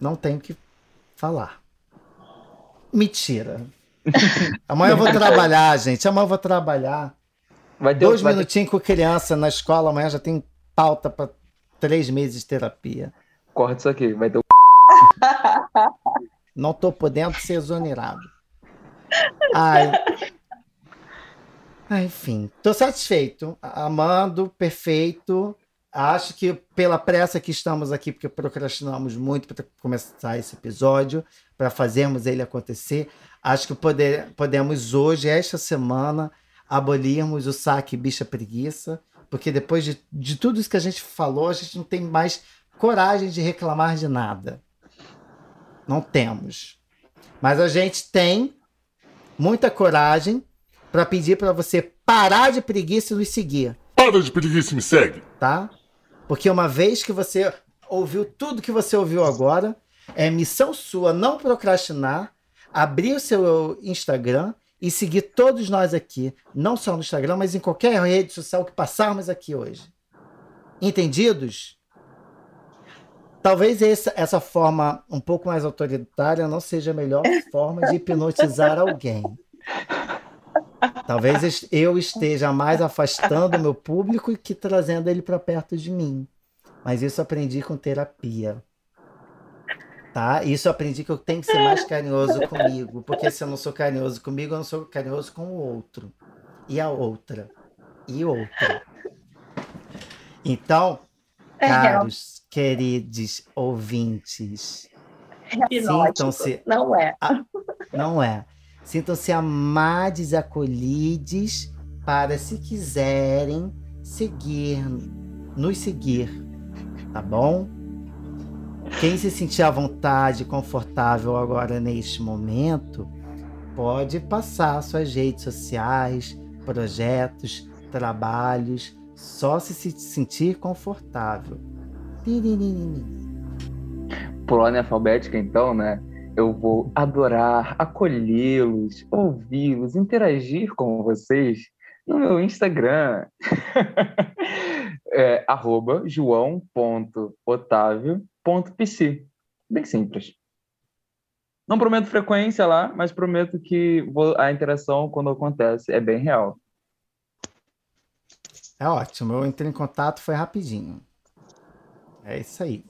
Não tenho que falar. Mentira. Amanhã eu vou trabalhar, gente. Amanhã eu vou trabalhar. Vai ter Dois minutinhos ter... com criança na escola, amanhã já tem pauta para três meses de terapia. Corta isso aqui, vai ter o. Não tô podendo ser exonerado. Ai. Ah, enfim, tô satisfeito. Amando, perfeito. Acho que pela pressa que estamos aqui, porque procrastinamos muito para começar esse episódio, para fazermos ele acontecer, acho que poder, podemos hoje, esta semana, abolirmos o saque bicha preguiça, porque depois de, de tudo isso que a gente falou, a gente não tem mais coragem de reclamar de nada. Não temos. Mas a gente tem muita coragem para pedir para você parar de preguiça e nos seguir. Para de preguiça e me segue. Tá? Porque uma vez que você ouviu tudo que você ouviu agora, é missão sua não procrastinar, abrir o seu Instagram e seguir todos nós aqui, não só no Instagram, mas em qualquer rede social que passarmos aqui hoje. Entendidos? Talvez essa, essa forma um pouco mais autoritária não seja a melhor forma de hipnotizar alguém. Talvez eu esteja mais afastando o meu público que trazendo ele para perto de mim. Mas isso aprendi com terapia tá? Isso eu aprendi que eu tenho que ser mais carinhoso comigo, porque se eu não sou carinhoso comigo, eu não sou carinhoso com o outro. E a outra. E outra. Então, é caros, queridos ouvintes, sintam-se. Não é. A, não é. Sintam-se amados, acolhidos, para se quiserem seguir, nos seguir, tá bom? Quem se sentir à vontade, confortável agora neste momento, pode passar suas redes sociais, projetos, trabalhos, só se sentir confortável. Ordem alfabética, então, né? Eu vou adorar acolhê-los, ouvi-los, interagir com vocês no meu Instagram. é, arroba joão.otávio pc. Bem simples. Não prometo frequência lá, mas prometo que a interação, quando acontece, é bem real. É ótimo. Eu entrei em contato, foi rapidinho. É isso aí.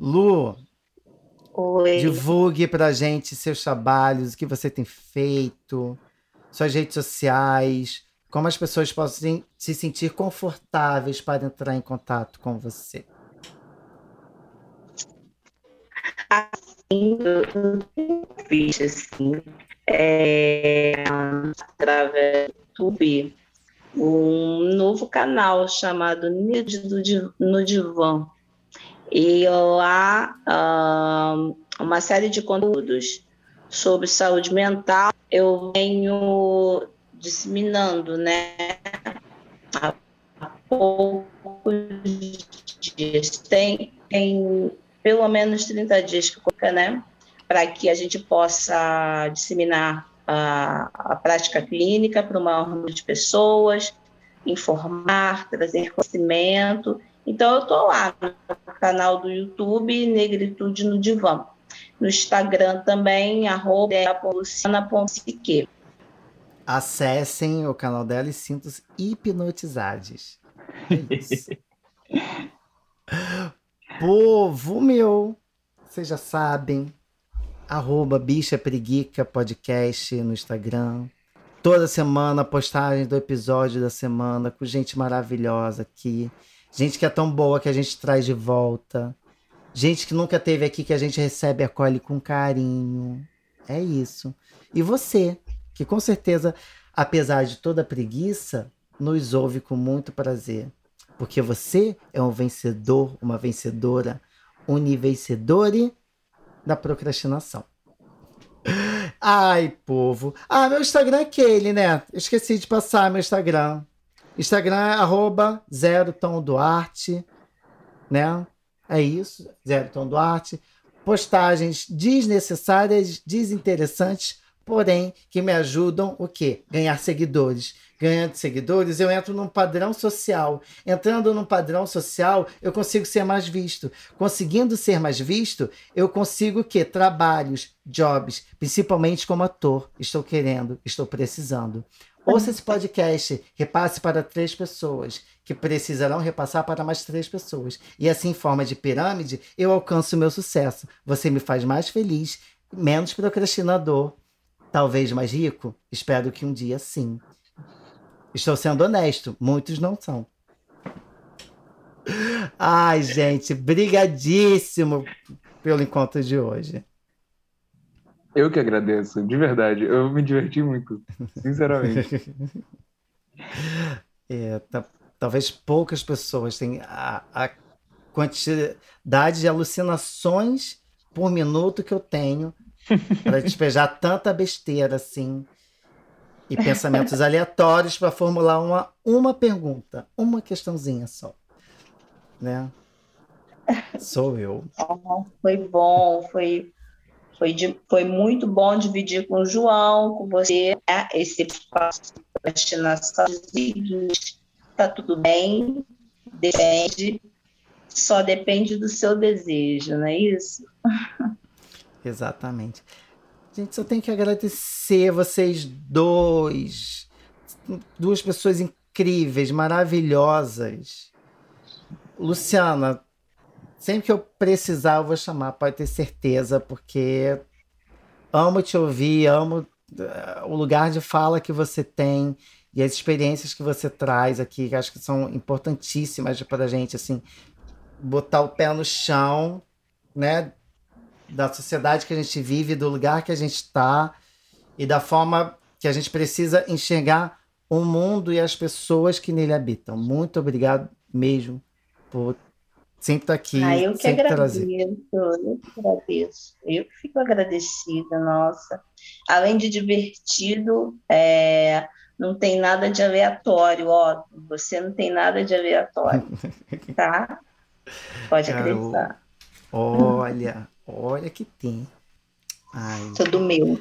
Lu, Oi. divulgue pra gente seus trabalhos, o que você tem feito, suas redes sociais, como as pessoas podem se sentir confortáveis para entrar em contato com você. Assim, eu assim, é, através do YouTube, um novo canal chamado no Divã. E lá, uma série de conteúdos sobre saúde mental eu venho disseminando, né? Há poucos dias. Tem, tem pelo menos 30 dias que coloca, né? Para que a gente possa disseminar a, a prática clínica para o maior número de pessoas, informar, trazer conhecimento Então eu tô lá no canal do YouTube Negritude no Divã. No Instagram também, arroba. Acessem o canal dela e sintam-se hipnotizados. É isso. Povo meu, vocês já sabem, arroba Bicha Preguica Podcast no Instagram. Toda semana postagem do episódio da semana com gente maravilhosa aqui. Gente que é tão boa que a gente traz de volta. Gente que nunca teve aqui que a gente recebe e acolhe com carinho. É isso. E você, que com certeza, apesar de toda a preguiça, nos ouve com muito prazer. Porque você é um vencedor, uma vencedora, univencedore da procrastinação. Ai, povo. Ah, meu Instagram é aquele, né? esqueci de passar meu Instagram. Instagram é arroba zero Tom Duarte, né? É isso, zero Tom Duarte. Postagens desnecessárias, desinteressantes, porém que me ajudam o quê? Ganhar seguidores. Ganhando seguidores, eu entro num padrão social. Entrando num padrão social, eu consigo ser mais visto. Conseguindo ser mais visto, eu consigo o quê? Trabalhos, jobs, principalmente como ator. Estou querendo, estou precisando. Ouça esse podcast, repasse para três pessoas, que precisarão repassar para mais três pessoas. E assim, em forma de pirâmide, eu alcanço o meu sucesso. Você me faz mais feliz, menos procrastinador, talvez mais rico? Espero que um dia sim. Estou sendo honesto, muitos não são. Ai, gente, brigadíssimo pelo encontro de hoje. Eu que agradeço, de verdade. Eu me diverti muito, sinceramente. é, talvez poucas pessoas tenham a, a quantidade de alucinações por minuto que eu tenho para despejar tanta besteira assim e pensamentos aleatórios para formular uma, uma pergunta, uma questãozinha só. Né? Sou eu. Oh, foi bom, foi foi, de, foi muito bom dividir com o João, com você, né? esse espaço de procrastinação. Está tudo bem, depende, só depende do seu desejo, não é isso? Exatamente. Gente, só tenho que agradecer vocês dois. Duas pessoas incríveis, maravilhosas. Luciana, Sempre que eu precisar, eu vou chamar, pode ter certeza, porque amo te ouvir, amo uh, o lugar de fala que você tem e as experiências que você traz aqui, que acho que são importantíssimas para a gente, assim, botar o pé no chão, né, da sociedade que a gente vive, do lugar que a gente está e da forma que a gente precisa enxergar o mundo e as pessoas que nele habitam. Muito obrigado mesmo por Sempre tá aqui. Ah, eu que agradeço, eu que agradeço. Eu que fico agradecida, nossa. Além de divertido, é, não tem nada de aleatório, ó. Você não tem nada de aleatório, tá? Pode acreditar. Olha, olha que tem. Ai. Tudo meu.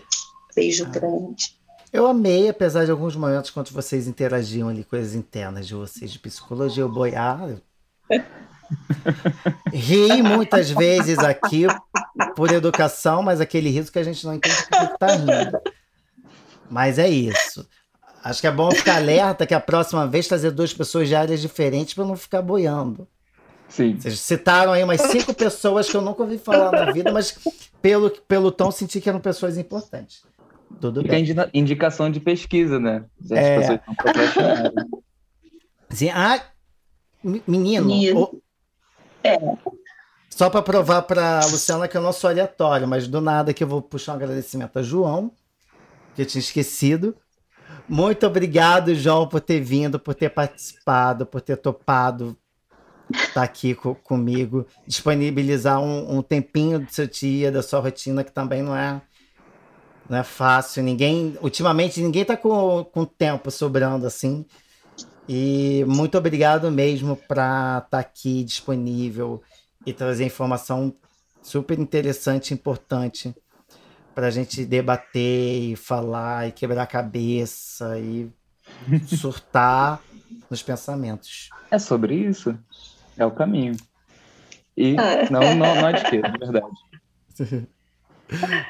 Beijo Ai. grande. Eu amei, apesar de alguns momentos quando vocês interagiam ali, coisas internas de vocês, de psicologia, eu boiar. Ri muitas vezes aqui por educação, mas aquele riso que a gente não entende porque tá rindo. Mas é isso. Acho que é bom ficar alerta que a próxima vez trazer duas pessoas de áreas diferentes para não ficar boiando. Sim. Vocês citaram aí umas cinco pessoas que eu nunca ouvi falar na vida, mas pelo, pelo tom senti que eram pessoas importantes. Tudo Fica bem. indicação de pesquisa, né? As é... pessoas estão Sim, ah, menino, é. Só para provar para a Luciana que eu não sou aleatório, mas do nada que eu vou puxar um agradecimento a João, que eu tinha esquecido. Muito obrigado, João, por ter vindo, por ter participado, por ter topado estar tá aqui co comigo, disponibilizar um, um, tempinho do seu dia, da sua rotina, que também não é, não é fácil. Ninguém, ultimamente, ninguém está com, com tempo sobrando assim. E muito obrigado mesmo para estar tá aqui disponível e trazer informação super interessante e importante para a gente debater e falar e quebrar a cabeça e surtar nos pensamentos. É sobre isso? É o caminho. E ah. não, não, não adquiro, de verdade.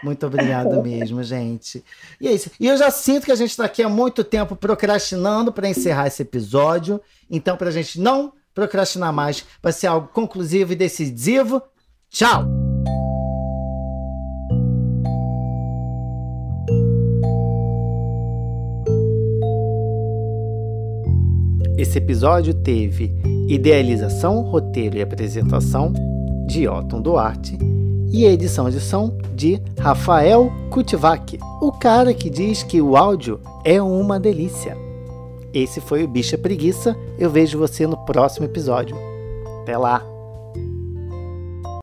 Muito obrigado mesmo, gente. E é isso. E eu já sinto que a gente está aqui há muito tempo procrastinando para encerrar esse episódio. Então, para a gente não procrastinar mais, vai ser algo conclusivo e decisivo. Tchau! Esse episódio teve idealização, roteiro e apresentação de Otton Duarte e a edição de som de Rafael Kutivac, o cara que diz que o áudio é uma delícia. Esse foi o Bicha Preguiça. Eu vejo você no próximo episódio. Até lá!